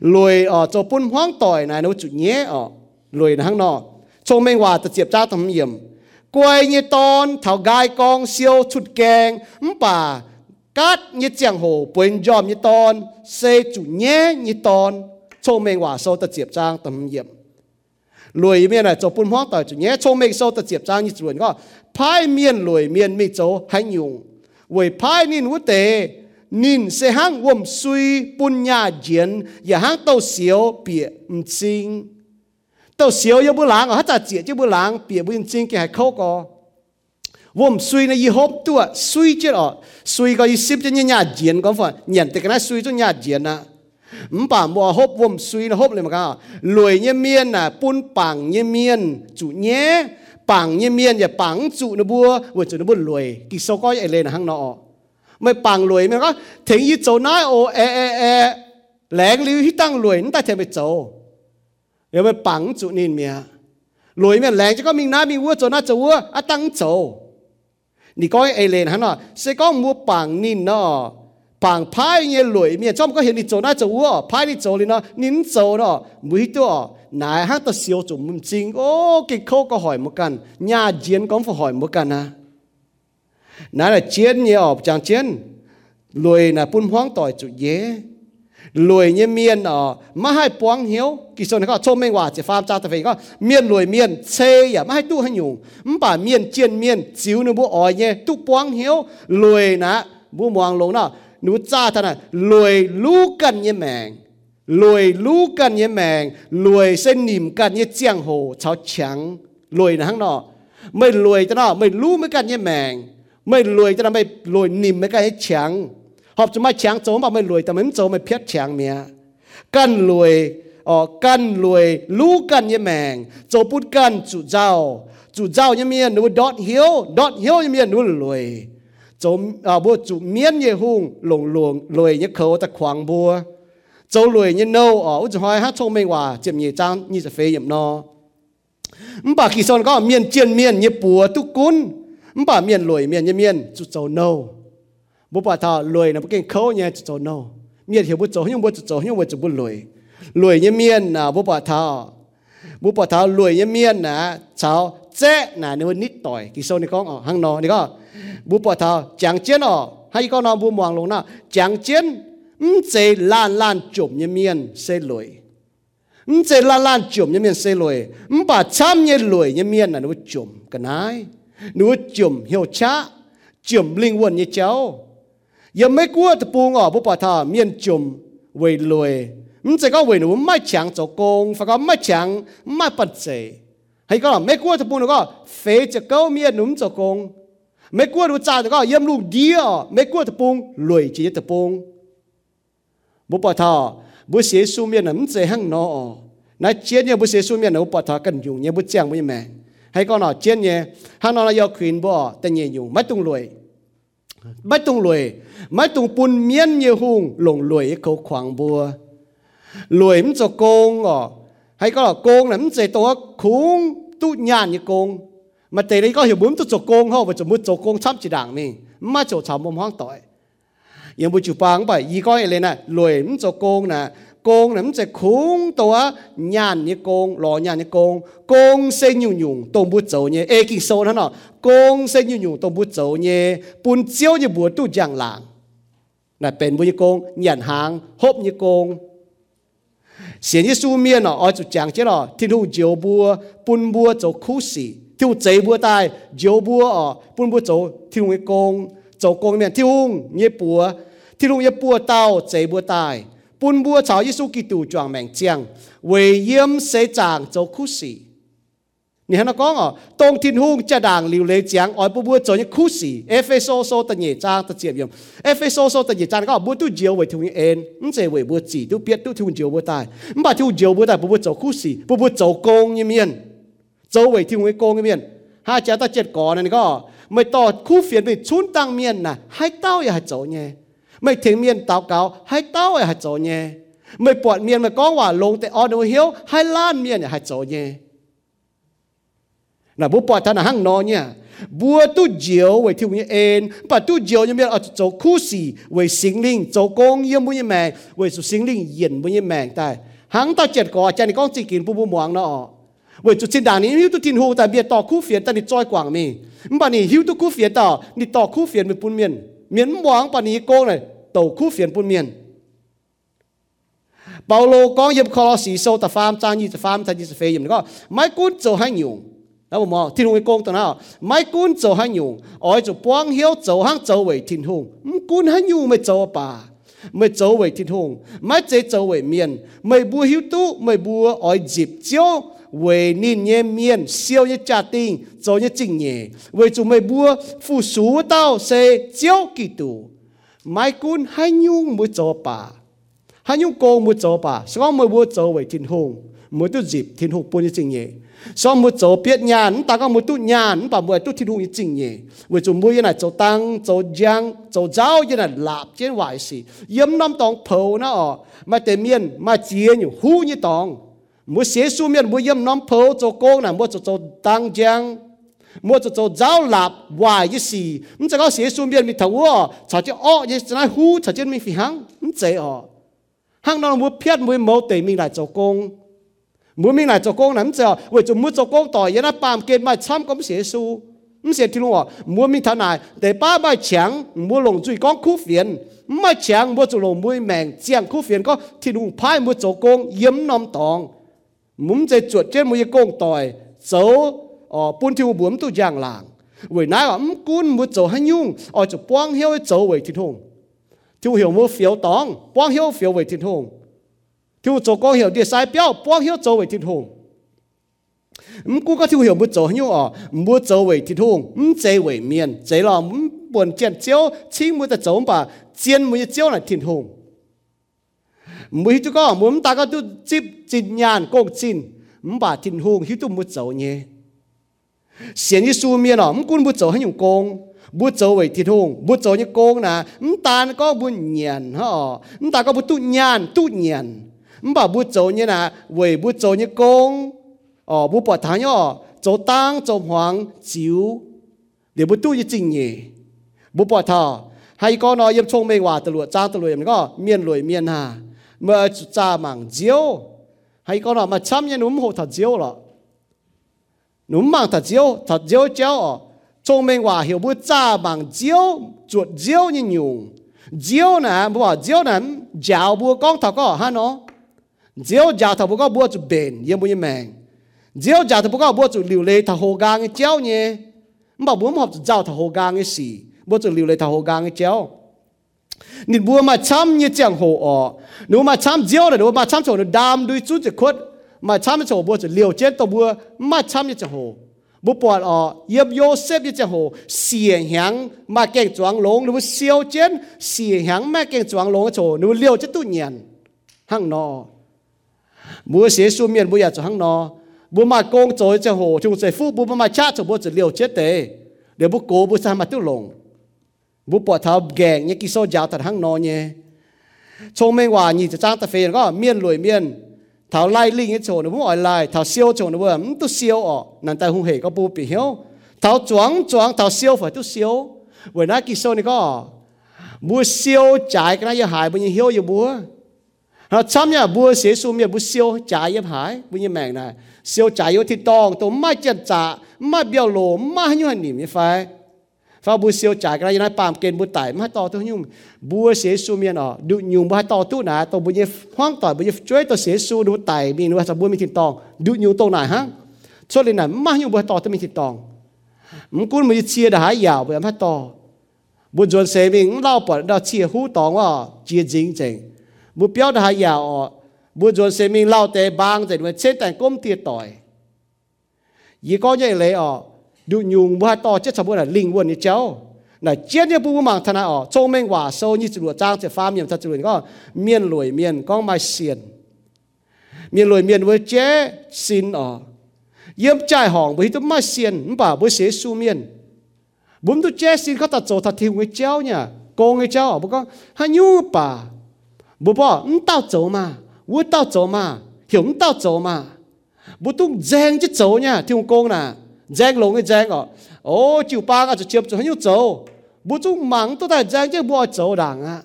lùi ở chỗ bún hoang tỏi này nó chủ nhé ở ờ. lùi hăng nọ cho mình hòa ta chịp cha thầm yểm quay như tôn thảo gai con siêu chút kèng bà cát như chàng hồ bên dòm như tôn xây chủ nhé như tôn cho mình hòa sâu ta chịp cha thầm yểm lùi miền này cho bún hóa tờ chủ nhé cho mình sâu ta chịp cha như chuẩn có phái miền lùi miền mi châu hay nhung với phái nín hút tế nín sẽ hang uom suy bún nhà diễn và hang tàu xíu bịa mchinh tàu xíu yêu bữa láng ở hát chả chia chứ bữa láng bịa bữa chân kia hài khâu có vôm suy này y hộp tua suy chết ở suy có y ship cho nhà diện có phải nhận thì cái này suy cho nhà diện à mắm bà mua hộp vôm suy nó hộp lên mà cả lùi như miên à bún bằng như miên chủ nhé bằng như miên và bằng chủ nó bua vừa chủ nó bua lùi kỳ sau coi ai lên hàng nọ mày bằng lùi mày có thấy y chỗ nái ô e e e lén lưu hít tăng lùi nó ta thèm bị chỗ เงี้ยตอนชงไม่ว่าโซจะเจียบจ้างทำเยี่ยมรวยเมียนอ่ะจบปุ่นห้องต่อจุดเนี้ยชงเมกโซตะเจียบจางยี่ส่วนก็พายเมียนรวยเมียนไม่โจให้ยุ งเวยพายนินวุเตนินเสหังวมซุยปุญญาเจียนอย่าหังเต้าเสียวเปียมจริงเต้าเสียวยังบุหลังอ่ะถ้าจะเจียจะบุหลังเปียบุญจริงแกให้เขาก็วมซุยในยี่หบตัวซุยเจ้าอ่ะซุยก็ยี่สิบจะเนี่ยเจียนก็ฝันเนี่ยแต่กันนะซุยจนเนี่ยเจียนนะมป่ามัวฮบวมซุยนะฮบเลยมั้งก็รวยเนี่ยเมียนน่ะปุ้นปังเนี่ยเมียนจุเนี่ยปังเนี่ยเมียนอย่าปังจุนะบัวว่าจุนะบัวรวยกิโซก็ไอเลยนะฮังนอไม่ปังรวยมันก็ถึงยี่โจน้อยโอเอเอเอแหลงลิ้วที่ตั้งรวยนั่นแต่เทไปโจเดี๋ยวไปปังจุนินเมียรวยเมียแหลงจะก็มีน้ามีวัวโจน้าจะวัวอ่ะตั้งโจนี่ก็ไอเลยนะฮังนอเสก็มัวปังนินเนาะปังพายเงี้ยรวยเมียจอมก็เห็นนี่โจน่าจะวัวพายนี่โจเลยเนาะนิ้นโจเนาะมือตัวนายฮัตตะเสียวจุ่มจริงโอ้กิเขาก็หอยเหมือนกันญาเจียนก็หอยเหมือนกันนะนั่นแหละเจียนเนี่ยออกจางเจียนรวยนะปุ่นห้อง họp chúng mày chàng chỗ mà mày lùi tao mày chỗ mày biết chàng mía. Cần lùi ờ cần lùi lú cần như mèng, chỗ bút cần chủ giàu chủ giàu như miền nụ đọt hiếu đọt hiếu như miền nụ lùi. Chỗ à ờ, bố chủ miền như hung lùng lùng lùi như khẩu ta khoảng bùa chỗ lùi như nâu ờ út hỏi hát thông mày hòa chiếm nhị trang như sẽ phê yểm no. Bà kỳ son có miền chiên miền như bùa tu cún. Bà miền lùi miền như miền chủ châu nâu bố bà thọ lười là bố kinh khâu nhé chỉ cho nó miệt hiểu bố chỗ nhưng bố chỗ nhưng bố chỗ bố lười lười như miên là bố bà thọ. Bố bà thọ lười như miên là cháu chế là nếu nít tỏi. Kỳ sâu này có hăng nó này có. Bố bà thọ chẳng chiến ở hay có nó bố mhoàng lùng nó chẳng chiến ừ chế lan lan chụp như miên, xê lười ừ chế lan lan chụp như miên, xê lười ừ bà chăm như lười như miên là nó chụp cái này nó chụp hiểu chá, chụp linh hồn như cháu. ยังไม่กลัวตะปูงออกบุปผาเมียนจุมเวลวยมันจะก็เวนูไม่แข็งจะโกงฝก็ไม่แข็งไม่ปัจเจให้ก็ไม่กลัวตะปูนก็เฟจะเก้าเมียนหนุ่มจะโกงไม่กลัวรู้จ่าก็เยี่ยมลูกเดียวไม่กลัวตะปูงรวยจีตะปูงบุปผาบุเสียสูเมียนหนุ่มจะหั่งนอนะเจียนเนี่ยบุเสียสูเมียนหนุ่มปะทากันยุงเนี่ยบุเจียงไม่แม่ให้ก็หนอเจียนเนี่ยหั่งนอนะยอคืนบ่แต่เนี่ยยุงไม่ต้องรวย mấy tung lùi mấy tung bùn miên như hùng lồng lùi câu khoáng bùa lùi mình cho công ờ hay con là công là mình dễ tổ khung tu nhàn như công mà tệ đây có hiểu bốn tu cho công không và cho muốn cho công chăm chỉ đảng mình mà cho chào mồm hoang tội ยังบุจุปังไปอีก็เลยนะรวยมันจะโกงนะ con công nắm chế khung tòa nhàn như con lo nhàn như con con sẽ nhu nhu tông bút dầu nhé. Ê, kinh sâu nó con sẽ nhu nhu tông bút dầu nhé. Bún chiếu như bùa tu giang lạng là bền bùi như con nhàn hàng hộp như con xiên như su miên nó ở chỗ giang chế nó thiên thu diều bùa bún bùa dầu khu sĩ thiêu chế bùa tai, diều bùa ở, bún bùa dầu thiên thu công dầu công miền thiên thu như bùa thiên thu như bùa tao, chế bùa tai. 半步朝耶稣基督壮命将，为淹死长做哭死。你看他讲哦，当天空这人流泪讲，爱不不做一哭死。F.S.O. 所的业障的接用，F.S.O. 所的业障，讲不都只为听恩，唔只为不知，都别都听只不带，唔把听只不带，不不做哭死，不不做工一面，做为听为工一面。他家到结果呢，你讲，没到苦 phiền 被村当面呐，还到也还走呢。 งยปัวเต้าเจบัวตายปุ่นบัวชาวยิสุกิตูจวงแมงเจียงเวียมเสจางโจคุสีนี่ฮะนักก้องอ๋อตรงทินหุงจะด่างลิวเลจียงอ๋อยปัวบัวโจยคุสีเอฟเอโซโซตะเนจางตะเจียบยมเอฟเอโซโซตะเนจางก็บัวตู้เจียวเวทุงเอ็นมันเจเวบัวจีตู้เปียตู้ทุงเจียวบัวตายมันบ่ทุงเจียวบัวตายปัวบัวโจคุสีปัวบัวโจกงยี่เมียนโจเวทุงเวกงยี่เมียนห้าเจ้าตาเจ็ดก่อนนั่นก็ไม่ต่อคู่เฟียนไปชุนตังเมียนน่ะให้เต้าอย่าให้โจเนี่ย mày thiền miên tao cáo hay tao hay chỗ nhé mày bọt miên mày có quả lông tại ở đâu hiếu hay lan miên hay chỗ nhé là bố bọt thằng hăng nó nhá bùa tu diệu về thiêu như en bà tu diệu như miên ở chỗ khu sĩ về sinh linh chỗ công miền bóng bà ní cô này tàu khu phiền bùn miền. Bảo lô con yếm khó xì sâu ta pham trang như ta pham ta như ta phê yếm đó mai cún cho hai nhung. Đó mà thiên hùng công tao nào? Mai cún cho hai nhung. Ỏi cho quang hiếu cho hàng cho về thiên hùng. Cún hai nhung mới cho bà. Mới cho về thiên hùng. Mai chế cho về miền. Mới bùa hiếu tú, mới bùa ỏi dịp chiếu về nín nhẹ siêu gia đình chính phụ mai nhung cho nhung cho mới cho thiên hùng? Tu thiên hùng chính cho biết nhàn ta có mới tu nhàn bà mới tu thi hùng như chính nhẹ về chỗ mới như này cho tăng, cho giang, cho giáo như này lạp trên hoài sĩ yếm năm tòng phâu nó ở. Mà tề chia hu như tòng mua xế su miền mua yếm nón phố cho cô nè mua cho cho tăng giang mua cho cho giáo lập hoài với xì. Mình sẽ có xế su miền mình thấu ờ chả chứ ọ như thế này hú chả chứ mình phi hăng mình dễ ờ hăng nó mua phết mua mẫu tệ mình lại cho công mua mình lại cho công nè mình sẽ vậy cho mua cho công tỏi yên bám kết mà chăm công xế su. Mình sẽ thì luôn à. ờ mua mình thằng này để ba ba chẳng mua lồng chui con khu phiền. Mà chẳng mua cho lồng mua mèn chẳng khu phiền có thì luôn phải mua cho công yếm nón tòng muốn chơi chuột trên một công tòi, dấu ờ buôn thiêu bốn tu giang làng, với nãy ở cún một chỗ hay nhung, ở chỗ quang hiếu chỗ về thịt hùng, thiêu hiểu một phiếu tòng, quang hiếu phiếu về thiên hùng, hiểu địa sai biểu quang hiếu dấu ờ, là thịt hùng mỗi hi tu ko mu ta ka tu chip chín nhàn kong chín mu bà tin hung hi tu mu chau nhé xiên như su miên nó mu kun mu chau hay nhung công bu chau với tin hung bu chau như công nà. Mu ta có bu nhàn ha mu ta có bu tu nhàn tu nhàn mu bà bu chau như nà, với bu chau như công, ờ bu bỏ thang yo chau tang chau hoàng chiếu. Để bu tu như chín nhé bu bỏ thang hay có nói yếm chung mê hòa tự lụa trang tự lụa yếm có? Miên lụi miên hà mà cha mạng diêu. Hay có là mà chăm nhân núm hộ thật diêu là núm mạng thật diêu thật diêu chéo ở. Trong mình hòa hiểu bữa cha mạng diêu, chuột diêu như nhung diêu nè bữa diêu nè giáo bữa con thật có ha nó diêu giáo thật bữa bữa chuột bền yên bữa như mèn. Diêu giáo thật bữa bữa chuột liều lê thật hồ gang cái chéo nhé mà bữa học giáo thật hồ gang cái gì bữa chuột liều lê thật hồ gang cái chéo. นรวยเมียนหาเมื่อจ้ามังเจียวให้ก็นอมาช้ำยันหนุ่มโหถัดเจียวหรอหนุ่มมังถัดเจียวถัดเจียวเจ้าชงไม่ว่าเหี่ยวบุจ้ามังเจียวจวดเจียวยิ่งยุงเจียวนะบอกว่าเจียวนั้นยาวบัวกองถักก็ฮะเนาะเจียวยาวถักบัวก็บัวจุเบนยัง บุญยังแมง diêu giả thì bố cáo bố chủ liều lệ thảo hồ gang cái chéo nhé mà bố mà học giáo thảo hồ gang cái gì bố chủ liều lệ thảo hồ gang cái chéo nít bố mà chăm như chẳng hồ ọ nếu mà chăm diêu là nếu mà chăm chỗ nó đam đuôi chút thì khuất mà chăm chỗ bố chủ liều chết tàu bố mà chăm như chẳng hồ bố bỏ ọ yếm yo xếp như chẳng hồ xìa hàng mà kẹng choáng lông nếu siêu chết xìa hàng mà kẹng choáng lông chỗ nếu liều chết tu nhàn hăng nọ bố xế su miền bố ya cho hăng nọ bố mà công cho cho hồ chung sẽ phu bố mà cha cho bố chỉ liều chết tệ để bố cố bố sao mà tiêu lồng bố bỏ tháo gẹn như cái số giáo thật hăng nó nhé trong mình hòa nhìn cho trang ta phê có miên lùi miên tháo lai linh cái chỗ nó bố hỏi lai tháo siêu chỗ nó bố ấm tu siêu ọ nàn tay hung hề có bố bị hiếu tháo choáng choáng tháo siêu phải tu siêu bởi nãy cái số này có bố siêu trái cái này hại bố như hiếu như bố họ chăm nhà bố sẽ xuống miệng bố siêu trái như hại bố như mèn này siêu trái yêu thì tòng tổ mai chân trả mai biểu lộ mai như hành niệm như phải phải bu siêu trái cái này pam kên bu tải mà to tôi nhung bu sẽ su miên ở du nhung bu to tu nà to bu như hoang tỏi bu như chơi to sẽ su du tải mi nu sa bu mi thiên tòng du nhung to này ha cho nên là mà nhung bu to tôi mi thiên tòng mình cún mới chia đã hái yào bu mà to bu dồn sẽ mình lao bỏ đào chia hú tòng à chia dính chính bu biểu đã hải yào bu dồn sẽ mình lao tệ bang rồi mà chết tại công ty tỏi ý có như vậy ở ดูยุงบ่ต่อเจ็ดสมบูรณ์ลิงวนนี่เจ้าน่ะเจียนเนี่ยปูมังธนาอ๋อโจงแมงว่าโซนี่จรวดจ้างจะฟ้าเมียมจะจรวดก็เมียนรวยเมียนก้องมาเสียนเมียนรวยเมียนเวเจ๊สินอ๋อเยี่ยมใจห้องบ่ฮิตมาเสียนบ่บ่เสียสูเมียนบุมตุเจ๊สินเขาตัดโจทัดทิ้งไว้เจ้าเนี่ยโกงไว้เจ้าบ่ก็หายูป่าบ่บ่อึ้งเต้าโจมาวู้เต้าโจมาเหี่ยวอึ้งเต้าโจมาบ่ต้องแจงจะโจเนี่ยที่โกงน่ะ giang lồng cái giang à, ô chịu ba cái chụp cho hắn yêu châu, bố chú mắng tôi thấy giang chứ bố châu đảng à,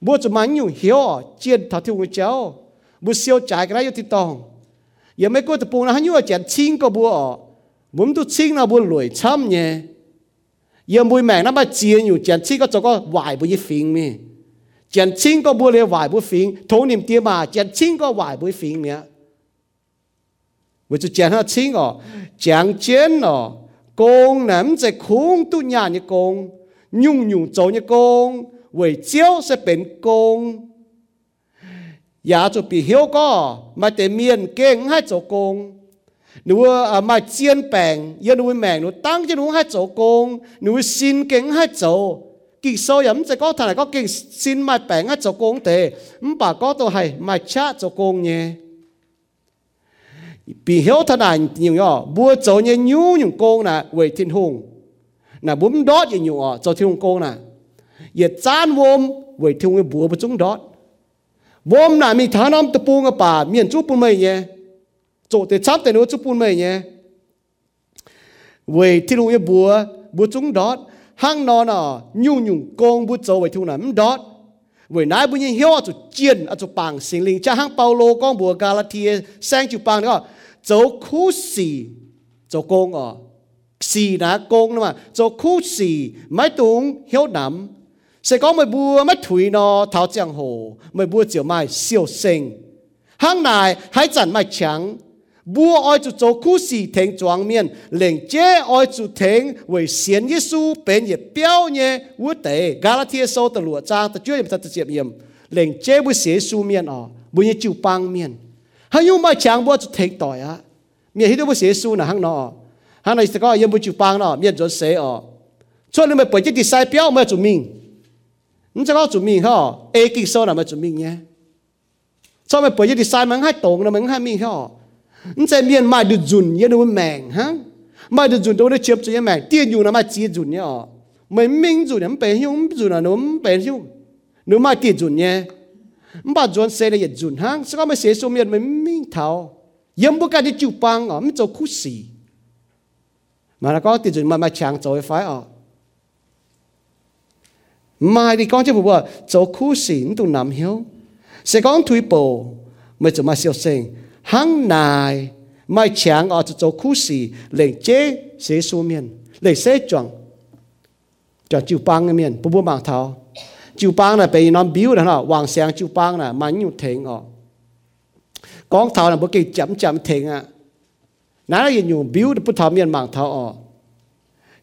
bố chú mắng nhiều hiếu à, chiên thảo thiêu người cháu, bố siêu trái cái này thì thịt tòng, giờ mấy cô tập bùng là hắn yêu chén chín cái bố à, bố tôi chín là bố lười chăm nhé, giờ mùi mẹ nó bắt chiên nhiều chén chín cái chỗ có vài bố gì phiền mi, chén chín cái bố liền vài bố phiền, thấu niệm tiêm mà chén chín cái vài bố phiền nhé. 我就讲他亲哦，讲尖哦，工人在空度 nhà như công, nhung nhung trâu như công, với chiếu sẽ bên công. Giá cho bị hiếu có, mà để miền kênh hai chỗ công. Nếu à, mà chiên bèn, giờ nếu mèn nếu tăng cho nếu hai chỗ công, nếu xin kênh hai chỗ, kỳ sau yếm sẽ có thằng này có kênh xin mà bèn hai chỗ công thế, mà có tôi hay mà cha chỗ công nhé bị hiểu thằng này nhiều nhỏ bua cho nhé nhú những cô nè về thiên hùng. Nè bấm đót như nhiều cho thiên hùng cô nè ye chan vôm về thiên hùng bua bút chúng đót. Vôm nè mình thằng năm tập bung bà, miền chú bún mày nhé. Chỗ để chắp để nó chú bún mày nhé. Về thiên hùng bua bút chúng đót. Hang nó nọ nhu nhung công bút dấu về thu nằm đót. Với nãy bây giờ hiểu chỗ chiến ở chỗ bằng sinh linh. Cha hang Paulo con bùa Galatia sang chịu bằng đó dấu công ở xì hiếu nắm sẽ có mấy bùa mấy thủy nó tháo giang hồ. Mấy bùa chiều mai siêu sinh. Hàng này hãy chẳng mai trắng. Bùa oi chú cho khu sĩ thành choáng miên. Lệnh chế oi chú thành vì xiên Giêsu bên ye biểu nhé vũ tế Galatia sâu tờ lụa trang tờ chưa yếm tờ chiệp yếm lệnh chế bùa xế xu miên ọ bùa ye chú băng miên hang yu mai chang bo chu thek tội á, mi hi đâu bo se su na hang no hang này có yếm bu chu pang no mi jo se o cho nên mày bởi cái sai béo mà chúng mình. Nhưng cho chúng mình ha a kí số là mà chúng mình nhé. Cho mày bởi cái sai mà hai tổng là mình hai mình ha nhưng sẽ miền mai được dùn như đâu mèn ha mai được dùn đâu để chụp cho như mèn tiền dù là mai chỉ dùn nhé mày mình dùn là mày hiu dùn là nó mày hiu. Nó mai tiền dùn nhé bà dọn xe là yết hang sao mà xe số miệt mới mình yếm bố cái đi chịu băng à mình cho khu xì mà là có tiền dùn mà mà chẳng cho phải à mà thì con chứ bố cho khu xì tụ nằm hiếu sẽ con thui bồ mới cho mà siêu sinh hang nài mai chẳng ở cho khu xì lên chế xe số miền lên xe chọn chọn chịu băng miền bố bố mạng thảo chiu bang là bị nó biếu đó. Hoàng sáng chiu bang là mà nhu thịnh ọ con thảo là bố kỳ chậm chậm thịnh à. Nãy là nhu biếu bố thảo miền mạng thảo ọ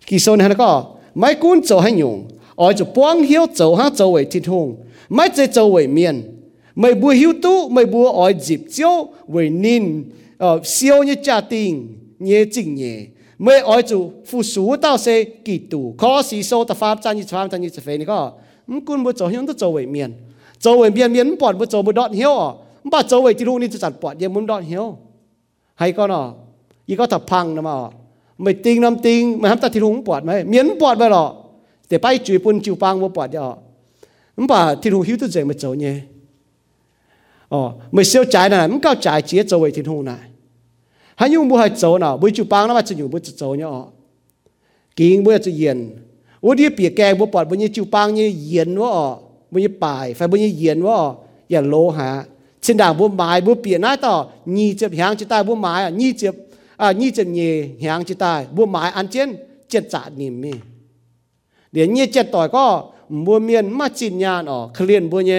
kỳ sôn này là có, mấy cuốn châu hay nhung? Ở chỗ buông hiếu châu hát châu về thịt hùng. Mấy chế châu về miền? Mấy bùa hiếu tú, mấy bùa ở dịp châu về nín ờ siêu như cha tình nhé chính nhé mấy ở chỗ phụ sú tao sẽ kỳ tù khó xí sâu ta pháp chân như pháp chân như thế này có. 数到些几度，可是数得发展一发展一直飞你个，唔管不做样都周围面，周围面面ปอด不做不ดอดเหี้ยว唔把周围铁空นี่จะจัดปอดยังมุนดอดเหี้ยวให้ก็เนาะอีก็ถ้าพังนะมาไม่ติงน้ำติงไม่ทำตัดที่ทุ่งปอดไหมเมียนปอดไปหรอ để bay chui bún chiu bang vô bỏ đi ọ không bà thiên hùng hiếu tự dậy mà走nhé ờ mới siêu trái này không cao trái chỉ走về thiên hùng này hay nhung mua hay走nào bữa chiu bang nó mà chỉ nhung bữa走nhá ọ kinh bữa chỉ yên 我 โอ้ดีเปียแกงบ่ปอดบ่ยีจิวปางยีเยียนว่าอ๋อบ่ยีป่ายไฟบ่ยีเยียนว่าอ๋ออย่าโลหะเช่นด่างบ่หมายบ่เปียน้าต่อยีเจ็บหางจิตายบ่หมายอ่ะยีเจ็บอ่ะยีเจ็บเยหางจิตายบ่หมายอันเจนเจ็ดจาดนิ่มมีเดี๋ยวยีเจ็ดต่อยก็บ่เมียนมาจินญาณอ๋อเคลียนบ่เย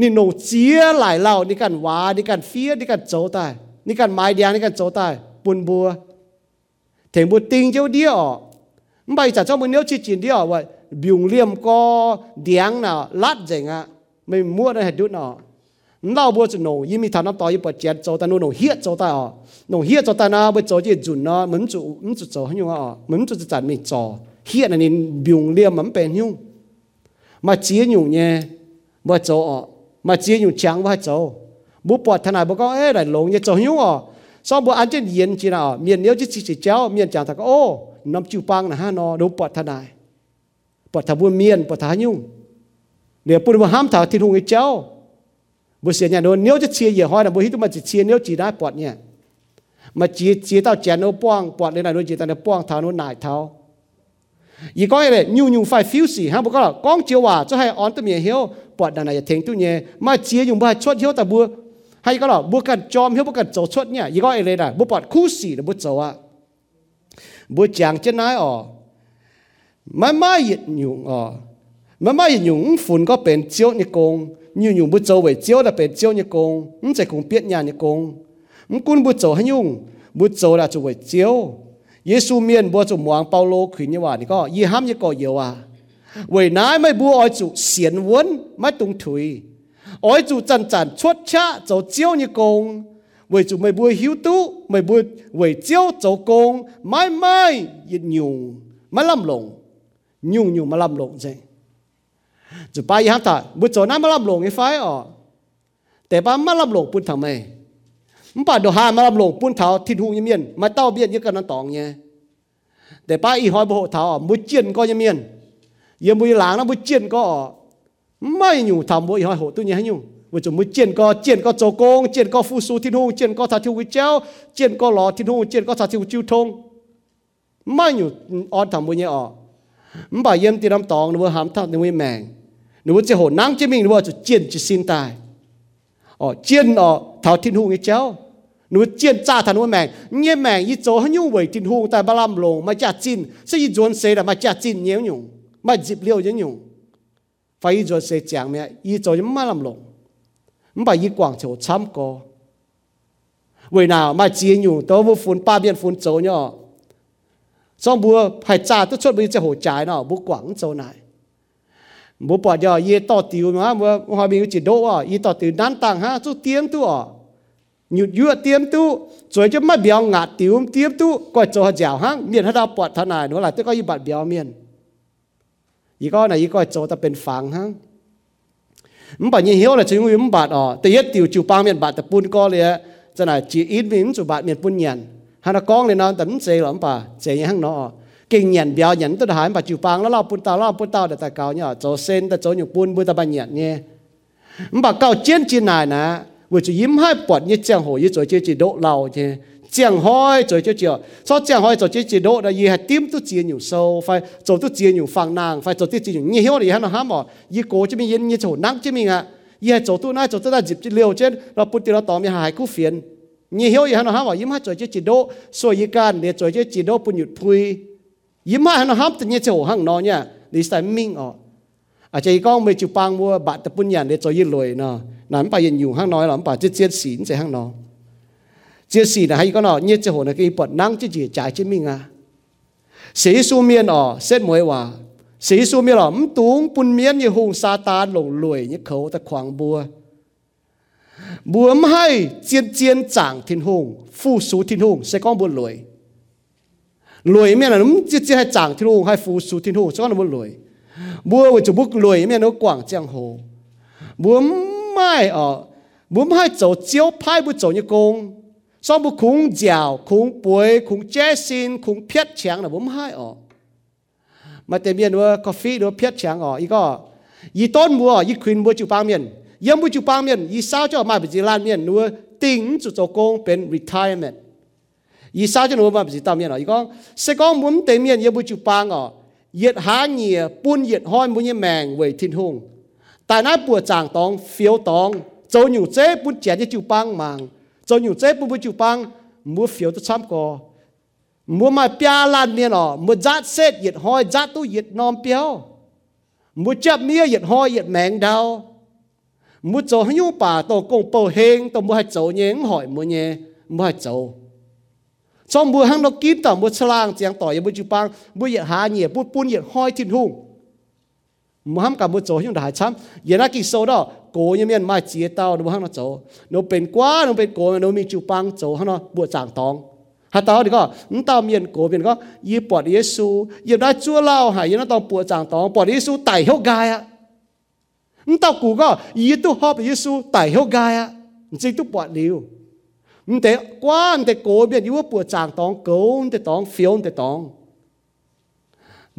นี่นงเจียหลายเหล่านี่กันวานี่กันเฟียนี่กันโจตายนี่กันไม้เดียนี่กันโจตายปุ่นบัวเถียงบุติงเจ้าเดียวอ๋อ ไม่จะเจ้ามือเนี้ยชิจินเดียวว่าบิวเลียมก็เดียงน่ะลัดเจงอ่ะไม่มั่วได้เหตุน่ะเราบัวจะหนูยิ่งมีฐานะต่อยิ่งเปิดเจ็ดโจตานูหนูเฮียโจตาอ๋อหนูเฮียโจตานะไปโจยี่จุนนะเหมือนจุเหมือนจุโจให้ยุ่งอ๋อเหมือนจุจะจัดไม่จอเฮียนั่นนี่บิวเลียมมันเป็นยุ่งมาเจียอยู่เนี่ยบ่โจอ๋อมาเจียอยู่จังว่าโจบุปผทนายบอกก็เอ้ยไหลงเนี่ยโจยุ่งอ๋อสองบัวอันเจียนเย็นจีน่ะอ๋อเมียนเนี้ยจีจีเจ้าเมียนจังแต่ก็โอ้ น้ำจิวปังนะฮะนอดงปอดทนายปอดทบุญเมียนปอดทายุ่งเดี๋ยวปุ่นว่าห้ามถาทิ้งหงไอ้เจ้าบุเสียเนี่ยโดนเนี้ยจะเชียเหยียห้อยนะบุฮิตุมาจิเชียเนี้ยจีได้ปอดเนี่ยมาจีจีเต้าแจนโอป้องปอดเลยนะโดนจีตาเนป้องเท้าโน่นนายเท้ายี่ก้อยเลยยูยูไฟฟิวสีฮะบุก็ก้องเจียวว่าจะให้ออนตัวเมียเฮียวปอดดันไหนจะเทงตัวเนี่ยมาเชียอยู่บ้านชดเฮียวแต่บัวให้ก็หรอบัวกันจอมเฮียวบัวกันโจชดเนี่ยยี่ก้อยเลยนะบัวปอดคู่สีนะบัวโจวะ bố chàng chết nái ở mãi mãi dịch nhung ở mãi mãi dịch nhung phun có bền chiếu như công như nhung bố châu về chiếu là bền chiếu như công cũng sẽ cùng biết nhà như công cũng cún bố châu hay nhung bố châu là chủ về chiếu. Giêsu miền bố chủ muang Paulo khuyên như vậy à, có y ham như có nhiều à? Vậy nái mấy bố ơi chủ xiên vốn mấy tung thủy. Ôi chủ chân chân chốt cha cháu chiếu như công 为做咪不晓都，咪不为招做工，咪咪一用，咪冧龙，用用咪冧龙啫，就把一喊他，不做那咪冧龙嘅快哦，แต่把咪冧龙半头咪。มป่าดหามาลำลงปุ่นเท้าทิดหูยเมียนมาเต้าเบียนยึกันนั่นตองเนี่ยแต่ป้าอีหอยบ่เท้ามุเจียนก็ยเมียนเยี่ยมุยหลางนะมุเจียนก็ไม่อยู่ทำบ่อีหอยโหตัวนี้ให้อยู่ ว่าจะมุเจียนก็เจียนก็โจโกงเจียนก็ฟูซูทิดหูเจียนก็ทาทิววิเจ้าเจียนก็หล่อทิดหูเจียนก็ทาทิวจิวทงไม่อยู่ออนทำบ่เนี่ยอ๋อมป่าเยี่ยมตีน้ำตองหรือว่าหามทับหรือว่าแมงหรือว่าจะโหนังจะมิงหรือว่าจะเจียนจะสินตายอ๋อเจียนอ๋อเท้าทิดหูวิเจ้า nu chiên cha thằng nu mèng nhé mèng y chỗ hắn nhung vậy tin hung tại ba lam lồng mà cha chín sẽ y dồn xe là mà cha chín nhiều nhung mà dịp liêu nhiều nhung phải y dồn xe chẳng mẹ y chỗ như mà lam lồng mà bà y quảng châu chăm co vì nào mà chỉ nhủ tôi vô phun ba biên phun chỗ nhỏ xong bữa phải trả tất chốt bây giờ hồ trái nó bố quảng chỗ này bố bỏ giờ y to tiêu mà bố hoa mình chỉ đỗ à y to tiêu nán tăng ha chú tiếng tu à nhiều dựa tiêm tu rồi cho mắt biểu ngạt tiêu tiêm tu coi cho dẻo ha miền hắn đào bọt thằng này nữa là tôi có y bạt biểu miền ý có này ý coi châu ta bên phẳng ha bà nhìn hiểu là chúng mình bà ở từ nhất tiêu chịu bao miền bà tập buôn co liền cho là chỉ ít miếng chụp bạn miền buôn nhàn hắn là con lên nó tấn xe lắm bà xe nhang nó kinh nhàn béo nhàn tôi hỏi bà chịu bang nó lao buôn tao lao buôn tao để ta cao nhở chỗ sen ta chỗ nhục buôn buôn ta bà nhàn nhé bà cao chiến chiến này nè vừa chịu yếm hai bọt như trang hồ như chỗ chơi chỉ độ lao chứ chẳng hỏi rồi chứ chưa so chẳng hỏi rồi chứ chỉ độ là gì? Hay tiêm tu chia nhiều sâu, phải rồi tu chia nhiều phẳng nàng phải rồi tu chia nhiều nhiều hiểu thì hắn nó hám mỏ. Gì cố chứ mình yên, như chỗ nắng chứ mình ạ. Gì hay chỗ tu nãy chỗ tu ta dịp chỉ liều trên là bút tiêu tóm như hải cú phiền. Nhiều hiểu gì hắn nó hám mỏ, yếm hát rồi chứ chỉ độ. Soi gì can để rồi chứ chỉ độ bún nhụt phui. Yếm hát hắn nó hám tự nhiên chỗ hăng nó nha, để sai minh ọ. À chỉ có mấy chục bang mua, bạn tập bún nhàn để rồi yên lùi nó. Nắm bà yên nhiều hăng nói lắm bà chết chết xỉn sẽ hăng nó chia sẻ là hay có nó như cho hồn là cái bật năng chứ gì, trái chứ mình à. Sĩ su miên ở xét mới hòa. Sĩ su miên ở mắm tung bún miên như hùng sa ta lồng lùi như khẩu ta khoảng bùa bùa hay chiên chiên chẳng thiên hùng phu sú thiên hùng sẽ có buồn lùi. Lùi miên là đúng chiên chiên hay chẳng thiên hùng hay phu sú thiên hùng sẽ có buồn lùi. Bùa với chủ bút lùi miên nó quảng giang hồ. Bùa mai ở bùa mai chỗ chiếu phai bùa chỗ như công so bu khung giàu khung bối khung chế xin khung piết chàng là bốn hai ọ mà tên miền nữa coffee nữa piết chàng ọ ý có, ý tôn mua ý khuyên mua chịu bao miền. Yếm mua chịu bao miền, ý sao cho mà bị lan miền nữa tính chủ cho công bên retirement. Ý sao cho nữa mà bị tao miền ọ ý có, sẽ có muốn tên miền yếm mua chịu bao ọ yết há nhìa buôn yết hoi muốn như mèng về thiên hùng. Tại nãy bùa chàng tòng, phiếu tòng châu nhủ chế buôn chén như chịu bao màng cho nhiều chế bù bù chịu băng mua phiếu tôi chăm có. Mua mà pia lan nè nọ mua giá xét yết hoi giá tu yết non piao. Mua chấp mía yết hoi, yết mèn đau mua cho hiu bà, tổ công bầu heng tổ mua hai cháu nhé hỏi mua nhé, mua hai cháu cho mua hàng nó kim tỏ, mua slang tiếng tỏi mua chữ băng mua yết hà nhỉ bút bún yết hoi thiên hùng. Mua ham cả mua cháu hiu đã hai chăm yết na kỳ số đó โกยังมีนมาจีเต้าดูหังนโจโนเป็นกว่าโนเป็นโกโนมีจูปังโจหังนบวจางตองฮัตตาดีก็นตามีนโกเป็นก็ยีปอดเยซูยังได้จั่วเล่าหายยังต้องปวดจางตองปอดเยซูไต่เฮกายอะนตากูก็ยีตุฮอบเยซูไต่เฮกายอะจริงตุปวดเลี้ยวนแต่กว่านแต่โกเป็นยูว่าปวดจางตองโกนแต่ตองเฟียวแต่ตอง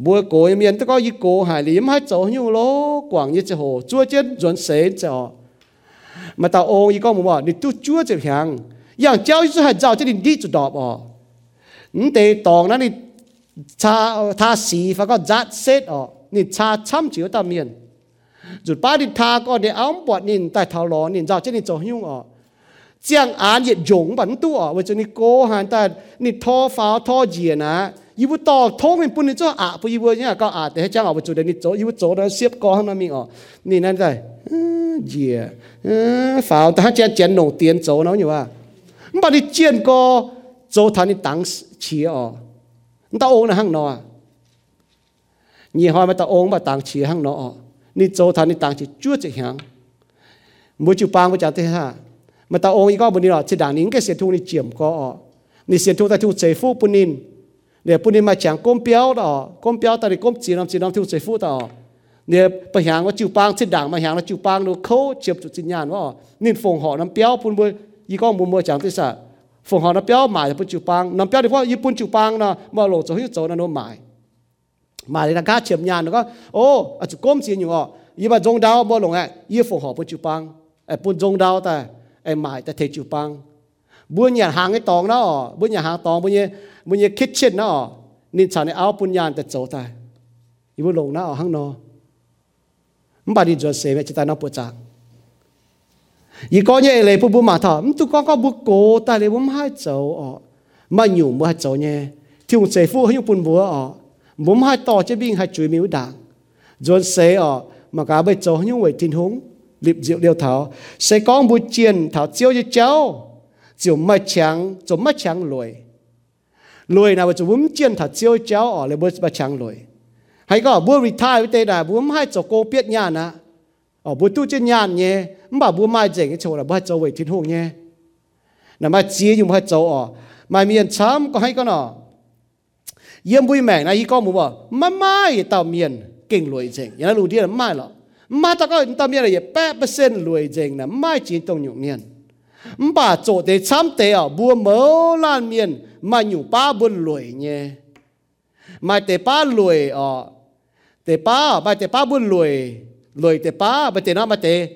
บัวโกยเมียนตะก็ยิโกหายลิมให้เจ้าหิวโลกว่างยิจะโหจัวเจ็ดจวนเสนเจ้ามาตาโองอีก็มัวนี่ตู้จัวเจ็บหางอย่างเจ้ายิสุให้เจ้าจะดินดีจุดดอบอ่ะนี่เตตองนั้นนี่ชาทาสีฟ้าก็จัดเซตอ่ะนี่ชาช้ำจิ๋วตาเมียนจุดป้าดิทาก็เดี๋ยวอ้อมปวดนินแต่เท้าร้อนนินเจ้าจะดินเจ้าหิวอ่ะเจียงอานเหยียดหยงบันตัวอ่ะว่าจะนี่โกหันแต่นี่ทอฟ้าทอเยียนะ 伊要到通明本来做啊，不伊要人搞啊，但系将我做点你做，伊要做到写高那面哦，你那在嗯也嗯，反正他家捡农田做那有啊，你把你见过做他你当起哦，你到翁那行喏啊，你好嘛到翁嘛当起行喏哦，你做他你当起做一项，冇就帮我讲这下，嘛到翁伊个不你咯，这两年个写图你见过哦，你写图在图财富不宁。 งนอยี่ห้อมาตาองมาตังเชียห้างนอนี่โจทานี่ตังเชียจ้วจะหางมือจูปางมาจากที่ห้ามาตาองอีก็บุนี่หรอจะด่างนี้ก็เสียทุนนี่เจียมก็อ๋อนี่เสียทุนแต่ทุนเจฟูปุ่นนิน nè bún mà chẳng công béo đó công béo ta đi công chỉ làm chỉ làm thiếu chế phụ đó nè bây hàng nó chịu bang trên đảng mà hàng nó chịu bang nó khâu chụp chụp chính nhàn đó nên phòng họ nằm béo bún bún y con bún bún chẳng thế sao phòng họ nó béo mài bún chịu bang nằm béo thì có y bún chịu bang nó mà lộ cho hiếu chỗ nó nó mài mài thì là cá chụp nhàn nó có ô à chụp công chỉ nhiều ọ y mà giống đau bao lồng ấy y phòng họ bún chịu bang ai bún giống đau ta ai mài ta thấy chịu bang bún nhà hàng cái tòng đó bún nhà hàng tòng bún nhà มันยังคิดเช่นน่ะนินชาในเอาปุญญาแต่โจตายอีบุลงน่ะห้างนอมันบาดีจวนเสียจิตานาปวดจักยี่ก้อนเนี่ยเลยปุ๊บมาถามตุก้อนก็บุกโกตายเลยบุ้มให้โจอ๋อมาอยู่มาให้โจเนี่ยที่ผมเสียฟูให้ยุ่ปุ่นบัวอ๋อบุ้มให้ต่อจะบิ่งให้จุยมิวด่างจวนเสียอ๋อมาการไปโจให้ยุ่งไว้ทิ้งหงลิบจิวเดียวเถาเสียก้อนบุญเจียนเถาเจียวจะเจ้าจิวไม่แข็งจิวไม่แข็งรวย lôi nào bây giờ bấm chiến thật siêu chéo ở lại bây giờ chẳng lôi hay có bữa retire với tê đà bấm hai chỗ cô biết nhà nè. Ở bữa tu trên nhà nhé, mà bữa mai dành cái chỗ là bữa cháu về thiên hùng nhé. Nà mà chia dùng hai chỗ ở. Mà miền chấm có hay có nọ. Yếm bùi mẻ này có muốn bảo mà mai, tao miền, kinh lôi dành nhà lùi đi là mai lọ. Mà tao có, tao miền là bảy mươi phần lôi dành là mai chỉ tông nhục miền mà chỗ tế chăm tế ở bùa mớ lan miền mà nhủ ba buôn lùi nhé. Mà tế ba lùi ở, tế ba bà tế ba buôn lùi lùi tế ba bà tế nào mà tế,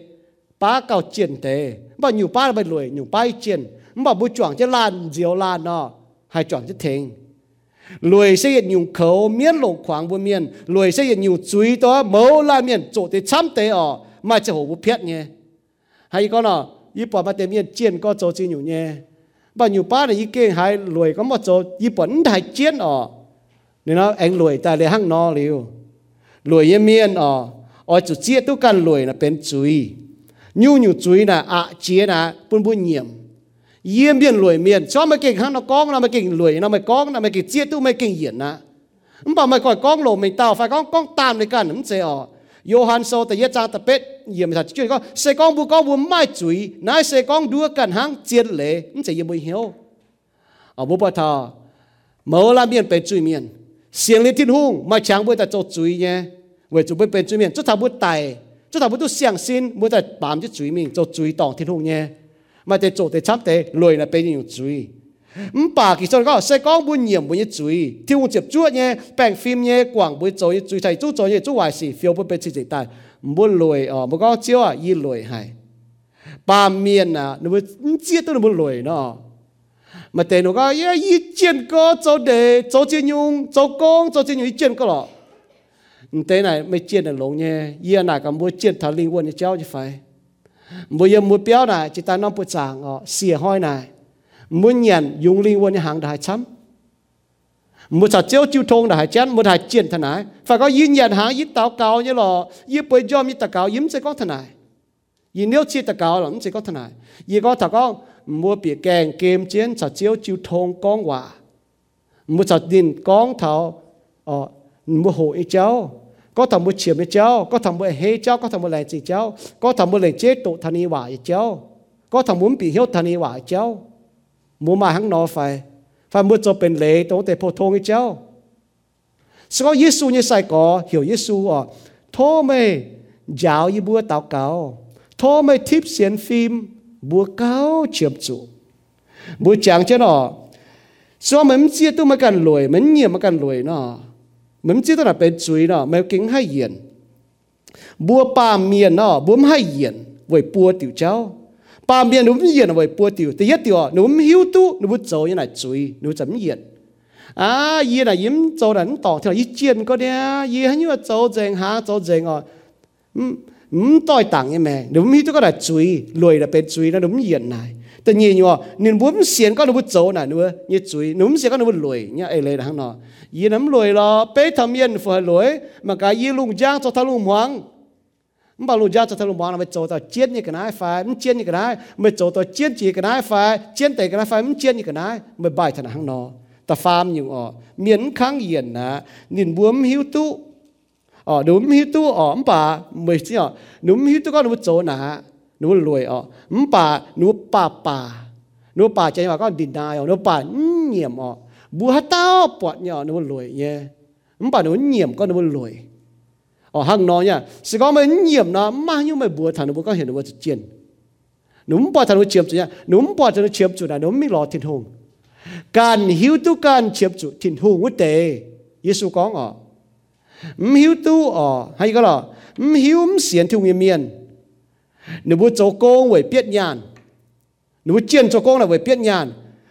ba cao chiến tế. Mà nhủ ba bà lùi, nhủ ba chiến mà bùi chuẩn chứ lan, diều lan nọ, hay chuẩn chứ thình. Lùi sẽ hiện nhiều khẩu miên lộ khoảng buôn miên, lùi sẽ hiện nhung chuối đó mớ lan miền chỗ tế chăm tế ở, mà chả hồ bùa phiết nhé. Hay con nào y bỏ mà tên miên chiên có chỗ chỉ nhung nhé bà nhung ba là y kê hay lùi có một chỗ y bỏ đại chiên ở nên nó anh lùi ta để hăng nó liu lùi y miên ở ở chỗ chia tu can lùi là bên chuối nhu nhu chuối là à chia là bún bún nhiệm เยี่ยมเบียนรวยเมียนชอบมาเก่งข้างนอกกองนะมาเก่งรวยนะมาก้องนะมาเก่งเจี๊ยตู้มาเก่งเหยียนนะมันบอกมาก่อยก้องโหลไม่เต้าไฟก้องก้องตามในกันมันเสียอ๋อโยฮันโซแต่ยะจางตะเป็ดเยี่ยมสัตว์ช่วยก็ 约翰说的一张特别严查，就是讲，谁讲不讲不卖嘴，乃谁讲多干行接嘞，你这也不晓。啊，不把他，冇啦面被罪面，心里天空卖强不在做罪呢，为做不被罪面，这他不带，这他不都相信，不在办这罪面做罪当天空呢，卖在做在插在累了被人有罪。唔把其實講，細講本嚴本一嘴，跳接觸嘢，病 film 嘢，廣本做嘢，最齊做做嘢，做壞事，feel 不被刺激但唔會累哦，冇講招啊，依累係。把面啊，你會唔知都你會累咯。mà tên nó gọi yeah, ý chuyện có cho đề cho chuyện nhung cho công, cho chuyện nhung ý chuyện có lọ thế này mới chuyện là lộn nhé ý là cả mỗi chuyện thảo linh quân như cháu chứ phải mỗi giờ mỗi béo này chỉ ta nó bữa sáng ọ xìa hoi này mỗi nhận dùng linh quân hàng đại chấm một sao chiếu chiếu thông đại chén một đại chiến thân này phải có yên nhận hàng ít tao cao như là ít bồi giờ ít tao cao yếm sẽ có thân này y nếu chi tao cao là sẽ có thân này y có thằng con mua bị kèn kem chiến sao chiếu chiếu thôn con hòa một sao tin con thảo ờ mua hộ ý cháu có thằng mua chiếm với cháu có thằng mua hê cháu có thằng mua lành gì cháu có thằng mua lành chế tụ thằng đi hòa cháu có thằng muốn bị hiếu thằng đi hòa cháu มัวมาหังนอไฟฟามัวจะเป็นเลตัวแต่พอทงเจ้าสก็ยิสูนี่ใส่ก่อเหี่ยวยิสูอะโทไม่ยาวยี่บัวเต่าเก่าโทไม่ทิพเสียนฟิล์มบัวเก่าเฉียบจุบัวจางเจ้าเนาะสก็เหมือนเจี๊ยตัวมากันรวยเหมือนเงียบมากันรวยเนาะเหมือนเจี๊ยตัวน่ะเป็นจุยเนาะไม่เก่งให้เยียนบัวป่าเมียนเนาะบัวไม่ให้เยียนไว้ปัวติ๋วเจ้า ba miền núm yên với bùa tiêu thì hết tiêu núm hiu tu núm châu như này chui núm chấm yên à yên là yếm châu đánh tỏ theo ý chiến có đẻ yên như châu dèn há châu dèn ừm, ừm, tôi tặng như mẹ. Núm hiu tu có là chui lùi là bên chui nó núm yên này. Tự nhiên nhở nên muốn xiên có núm châu này nữa như chui núm xiên có núm lùi như ấy lấy là hàng nọ. Yên núm lùi là bé thầm yên phải lùi mà cả yên lùng giang cho thằng lùng hoang mình bảo lùng giang cho thằng lùng hoàng là mới chỗ tao chiến như cái này phải mình chiến như cái này mới chỗ tao chiến chỉ cái này phải chiến tệ cái này phải mình chiến như cái này mới bài thằng hàng nó ta phàm nhiều ở miễn kháng yên nè nhìn buồm hiu tu. Ở đúng hiu tu ở ông bà mới chứ ở đúng hiu tu có đúng chỗ nà, đúng lùi ở ông bà đúng bà bà đúng bà chạy mà có đình đài ở đúng bà nhiệm ở. Bùa tao bọt nhỏ nó lùi nhé. Không bảo nó nhiễm con nó lùi. ở hàng nó nha sẽ có mấy nhiễm nó mà nhưng mà bùa thằng nó có hiện nó chiến nó không bỏ thằng nó chiếm chủ nha nó không bỏ thằng nó chiếm chủ này nó không biết lo thiên hùng การหิวตุการเฉียบจุทินหูวุเตเยซูก้องอ๋อมหิวตุอ๋อให้ก็หรอมหิ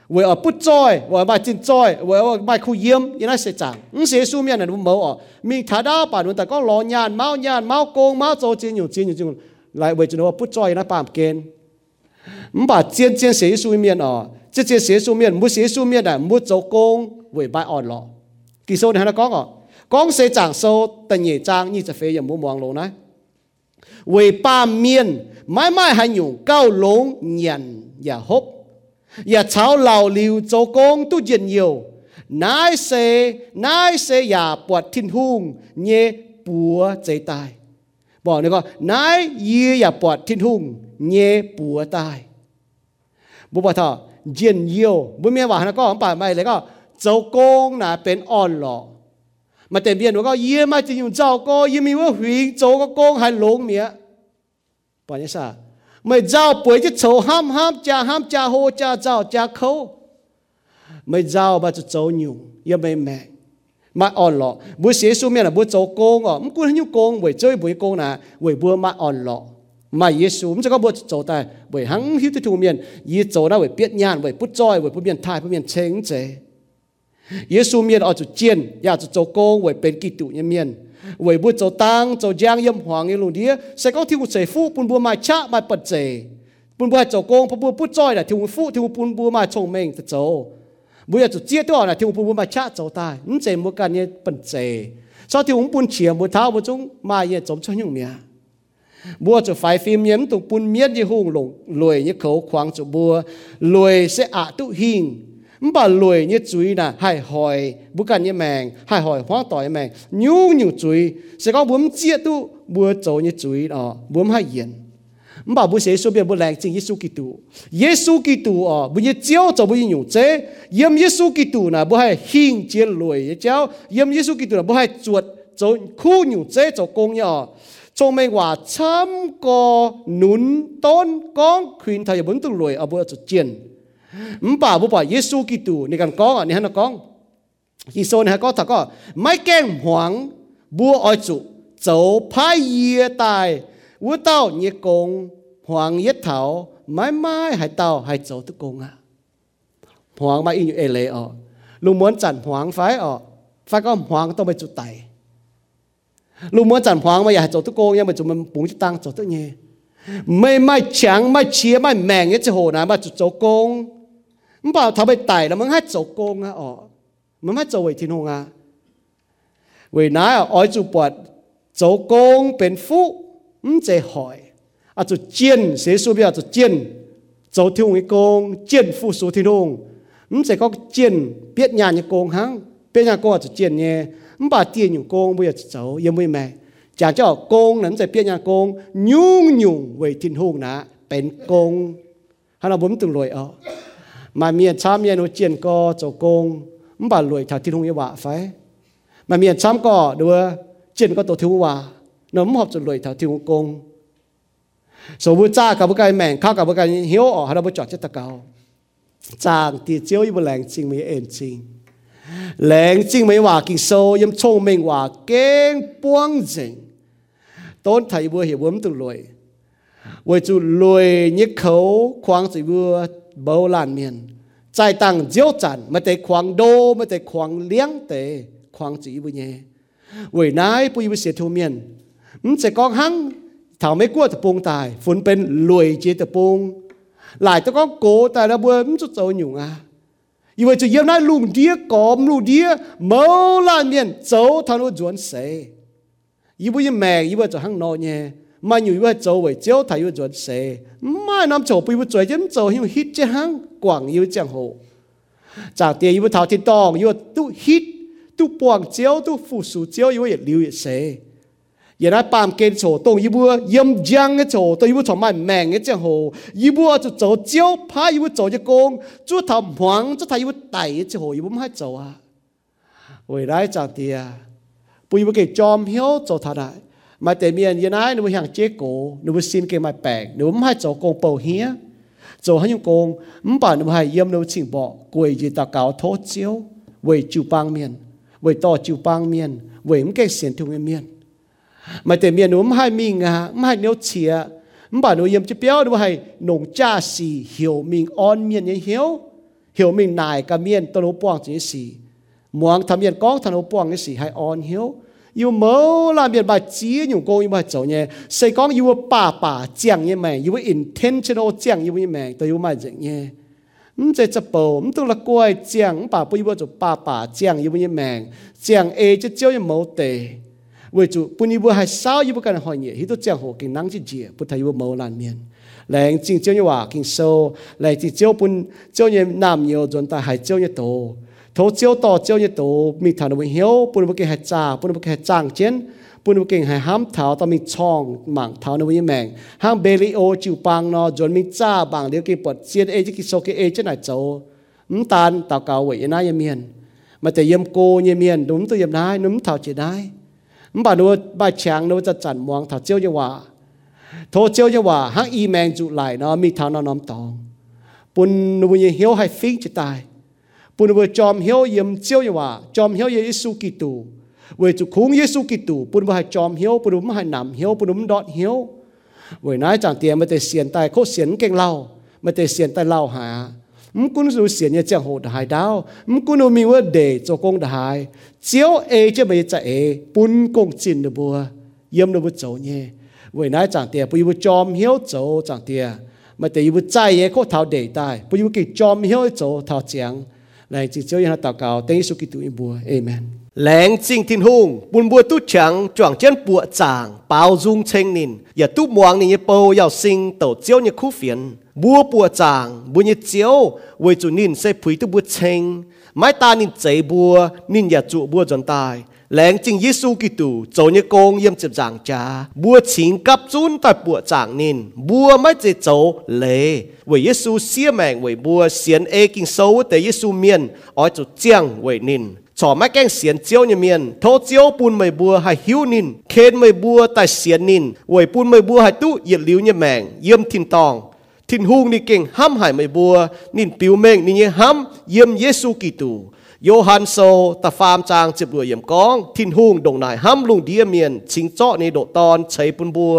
我要不在，我要真在，我要卖苦盐，原来是这样。你写书面的都没哦，你他那把人在讲老年、猫年、猫公、猫周金有金有金，来为着我不在那半间。你把尖尖写书面哦，这些写书面，没写书面的，没做工，为白按咯。其实你还讲哦，讲写长寿，等也长，你这肥也没忙了呢。为半面，买卖还用高龙人也好。 อย่าเช้าเหล่าลิวโจโกงตู้เย็นเยียวนายเซนายเซอย่าปวดทิ้นหุ่งเยปัวใจตายบอกนี่ก็นายยีอย่าปวดทิ้นหุ่งเยปัวตายบุปผาเย็นเยียวบุเมียว่านะก็ของป่าไม่เลยก็โจโากงนะเป็นอ่อนหล่อมาเต็มเบี้ยหนูก็เยี่ยมาจะอยู่เจ้าก็ยิ่งมีว่าหวิงโจก็โกงให้หลงเมียปอนนี้ซา mày giao bưởi chứ chấu ham ham cha ham cha hô, cha giao, cha khâu mày giao bà cho chấu nhiều ya mày mẹ. Mà on lọ bữa xế xuống mẹ là bữa chấu công à không cũng như công bởi chơi bởi công là bởi bữa mà on lọ. Mà Giêsu chúng có bữa chấu ta bởi hắn hiếu thu miền yi chấu đó bởi biết nhàn bởi bút trôi bởi bút miền thai, bút miền chênh chế Giêsu miền ở chủ chiên ya chủ chấu công bởi bên kỳ tụ nhân miền vậy bữa cho tăng cho giang yếm hoàng yêu luôn đi. Sẽ có thiếu chế phụ bún bùa mai chạ mai bật chế bún bùa cho công bún bùa bút choi là thiếu phụ thiếu bún bùa mai chồng mình thật chỗ bữa cho chia đó là thiếu bún bùa mai chạ cho ta. Những chế mua cái này bật chế sau thiếu bún chia bún tháo bún chúng mai ye chống cho những mía bùa cho phải phim nhém tụng bún miết như hùng lùng lùi như khẩu khoáng cho bùa lùi sẽ ạ tụ hình bà lùi như chuối là hài hỏi bố cần như mèn hài hỏi hóa tỏi mèn nhu nhu chuối, sẽ có bướm chia tu búa chỗ như chuối đó bướm hai yên bà bố sẽ số biết bố lành chính Giêsu Kitô Giêsu Kitô ở, bố như chiếu cho bố như nhu chế. Yếm Giêsu Kitô là bố hay hình chia lùi như cháu. Yếm Giêsu Kitô là bố hay chuột chỗ khu nhu chế chỗ công nhỏ. Cho mấy quả chăm có nún tôn con, khuyên thầy bốn tu lùi ở bố chỗ chiến mpa bu bố yesu ki tu ni kan con, ni han kong ki so ni ha ko ta ko mai keng Hoàng, bu oi chu chou Phái ye Tài, wu tao ni Công, Hoàng Yết Thảo, mai mai hai tao hai chou tu kong a à. huang mai in e le o lu muốn chản huang phái o phái có huang tao mai chu tai lu muốn chản huang mai ya chou tu kong ya mai chu mình bung chu tang mà tu nhé công bà thà bây tài là mắng hát dầu công á ọ mắng hát dầu vậy thiên nông à vì nãy ở ỏi chụp bọt dầu công bền phú không dễ hỏi à chú chiến sẽ số bây chú chiến dầu thiên cái công chiến phú số thiên nông không dễ có chiến biết nhà như công hăng biết nhà công à chú chiến nhé không bảo tiền như công bây giờ dầu yên mới mẹ chả cho công nắm dễ biết nhà công nhung nhung về thiên hùng nã bền công hay là bấm từng loại ở mà miền chăm miền nó chiến co cho công mà bà lùi thảo thiên hùng yêu bà phải. Mà miền chăm co đưa chiến co tổ thiếu hòa nó không hợp cho lùi thảo thiên hùng công. Số bữa cha cả bữa cái mèn khao cả bữa cái hiếu ở hà đâu bữa chọn chết tạc cao. Chàng thì chiếu yêu lành chính mấy ên chính lành chính mấy hòa kinh sâu yếm chông mình hòa, kén buông dình tôn thầy bữa hiểu bướm từ lùi với chú lùi nhức khấu, khoáng chỉ bữa bầu làn miền. Trái tăng diêu chản mà tế khoáng đô, mà tế khoáng liếng tế khoáng chỉ bùi nhé. Vì nái bùi bùi sẽ thu miền. Mình sẽ có hăng, thảo mấy cua tập bông tài, phun bên lùi chế tập bông. Lại tôi có cố tài là bùi mình chút dấu nhung à. Vì vậy chỉ yêu nãy lùng đĩa còm lùng đĩa mẫu làn miền dấu thằng nó chuẩn sẽ vì bùi mẹ, vì vậy cho hăng nọ nhẹ mà nhiều người châu với châu thấy người chuẩn xe mà năm chỗ bùi với chuẩn chân hiểu hết chứ hăng quảng yêu chẳng hộ chả tiền với thảo thiên tòng yêu tu quảng châu tu phụ sự châu yêu với lưu với xe giờ nói bám kênh chỗ tông yêu bùa giang cái chỗ tôi yêu chỗ mai mèn cái chẳng hộ chỗ châu châu phá yêu chỗ công chúa thầm hoàng chúa thầy yêu tẩy cái chỗ yêu bùm hai châu à vậy đấy cái chòm hiếu chỗ thà mà tại miền như này nếu hàng chế cổ nếu xin cái mai bẹn nếu mà hai cháu công bầu hía. Cháu hai công mà bảo nếu hai yếm nếu chỉnh bỏ quỳ gì ta cáo thốt chiếu về chịu bang miền về to chịu bang miền về mấy cái xiên thương miền. Mà tại miền nếu hai mình à hai nếu chia mà bảo nếu yếm chỉ béo nếu hai nông cha xì, hiểu mình on miền như hiểu hiểu mình nài cả miền tôi nấu bong chỉ xì. Muang tham miền có, thằng nấu bong cái xì hai on hiểu yêu mơ là biệt bà chí nhung cô yêu bà cháu nhé. Xây con yêu bà bà chẳng như mày, yêu intentional chẳng như mày, tôi yêu mày gì nhé. Ừm chạy chấp bầu ừm tôi là quay chẳng bà bây giờ chụp bà bà chẳng như mẹ chẳng ê chứ cháu yêu mẫu tề. Vì chú bây giờ hay sao yêu cái này hỏi nhỉ? Hít tôi chẳng hồ kinh năng chứ gì bữa thầy yêu mẫu làm miền. Lại chỉ cháu như hòa kinh sâu lại chính cháu bún cháu như nam nhiều dân ta hay cháu như tổ thấu chiếu tỏ chiếu như tổ mình thảo mình hiếu bùn bún cái hạt trà bùn bún cái hạt tràng chén, bùn bún cái hạt hám thảo tao mình chong mảng thảo nó với mèng, hang bê li ô chịu bang nó rồi mình cha bằng điều cái bột chiên ê chứ cái số cái ê chứ nãy châu, mắm tan tao cào vậy na yếm miền đúng tôi yếm nai núm thảo chỉ nai mắm bà nuôi ba chàng nuôi cho chặn muông thảo chiếu như hòa thô chiếu như hòa hang y mèng trụ lại nó mi thảo nó nóng tòng bùn bùn kinh hiếu hay phí chỉ ปุ่นนูยเหี้ยวให้ฟิ้งจะตาย ปุ่นว่าจอมเฮียวเยี่ยมเจียวว่าจอมเฮียวเยซูกิตูเวจุคุงเยซูกิตูปุ่นว่าจอมเฮียวปุ่นว่าหนำเฮียวปุ่นว่าดอดเฮียวเวนายจางเตียมันแต่เสียนตายโคเสียนเก่งเล่ามันแต่เสียนตายเล่าหา mkun su xian ye chang ho dai dao mkun mi wa de cho kong dai chiếu e che be cha e pun kong chin de bua yem de bu chou nai chang tia pu yu chom hiếu chou chang tia mà te yu chai ye ko thao de tai pu yu ki chom hiếu chou thao chiang này chỉ chiếu như là 祷告 tên Giêsu Kitô bùa amen. Lãng chính thiên hùng buồn bùa tu chẳng chọn chân bùa chàng bao dung thanh nín ya tu muang ni bầu yao sinh, tổ chiếu như khu phiền bùa bùa chàng bùa như chiếu với chủ nín sẽ phí tu bùa chênh mai ta nín chạy bùa nín ya chủ bùa dọn tài lãng chính Giêsu Kitô cho như con yếm chụp giảng cha bùa chín cấp chun tại bùa giảng nên bùa mới chế cháu lệ với Giêsu xia mạng với bùa xiên ê kinh sâu tại Giêsu miền ở chỗ chiang với nên cho mấy cái xiên chiếu như miền thô chiếu bùn mày bùa hay hiu nín khen mày bùa tại xiên nín với bùn mày bùa hay tu, yết liu như mạng yếm thiên tòng thiên hung ni kinh ham hại mày bùa nín biểu mệnh nín như ham, yếm Giêsu Kitô โยฮันโซตะฟามจางจิบรวยเยี่ยมกอง ทินหุงดงนายห้ำลุงเดียเมียน ชิงเจาะในโดตอนใช้ปุนบัว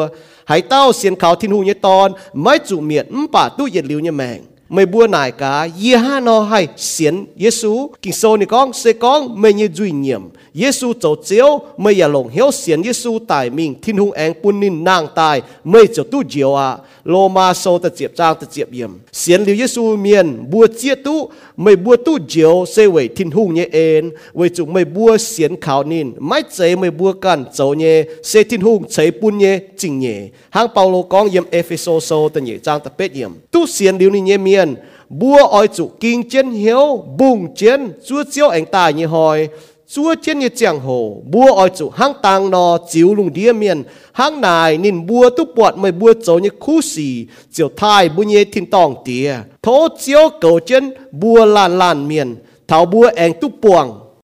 หายเต้าเสียนเขาทินหุงเยตอน ไม่จุเมียนมป่าตู้เย็ดลิวเนี่ยแมงไม่บัวนายกาเยี่ห้านอให้เสียนเยซูกิงโซในกองเซกองไม่เยจุยเยี่ยม เยซูกิตูโยฮันโซตะฟามจางเจ็บรวยเยี่ยมกอง ทินฮุงดงนายห้ำลุงเดียเมียน ชิงเจาะในโดตอนใช้ปุนบัวหายเต้าเสียนขาวทินฮุงเนี่ยตอน ไม่จุเมียนมป่าตู้เหยียดลิ้วเนี่ยแมง mày bua nải cả ye ha nó hay xiên Giêsu kinh sâu này con sẽ con mày như duy nhiệm Giêsu tổ chiếu mày ya lồng hiếu xiên Giêsu tại mình thiên hùng anh bún nín nàng tài mày cho tu diệu à lô ma sâu ta diệp trang ta diệp yểm xiên liu Giêsu miền bua chia tu mày bua tu diệu sẽ về thiên hùng nhé en về chủ mày bua xiên khảo nín mãi chế mày bua can dấu nhé sẽ thiên hùng chế bún nhé chính nhé hang Paulo con yểm Ephesos sâu ta nhé trang ta bết yểm tu xiên liu ni nhé miền bua oi chủ kinh chân hiếu bùng chiến chúa chiếu ảnh tài như hồi chúa trên như chẳng hồ bua ở chủ hang tàng nó chiếu lùng đĩa miền, hang này nên bua tu bọt mày bua chỗ như khu xì chiều thai bu nhê thiên tòng tía thố chiếu cầu chân bua lan lan miền, thảo bua anh tu buồng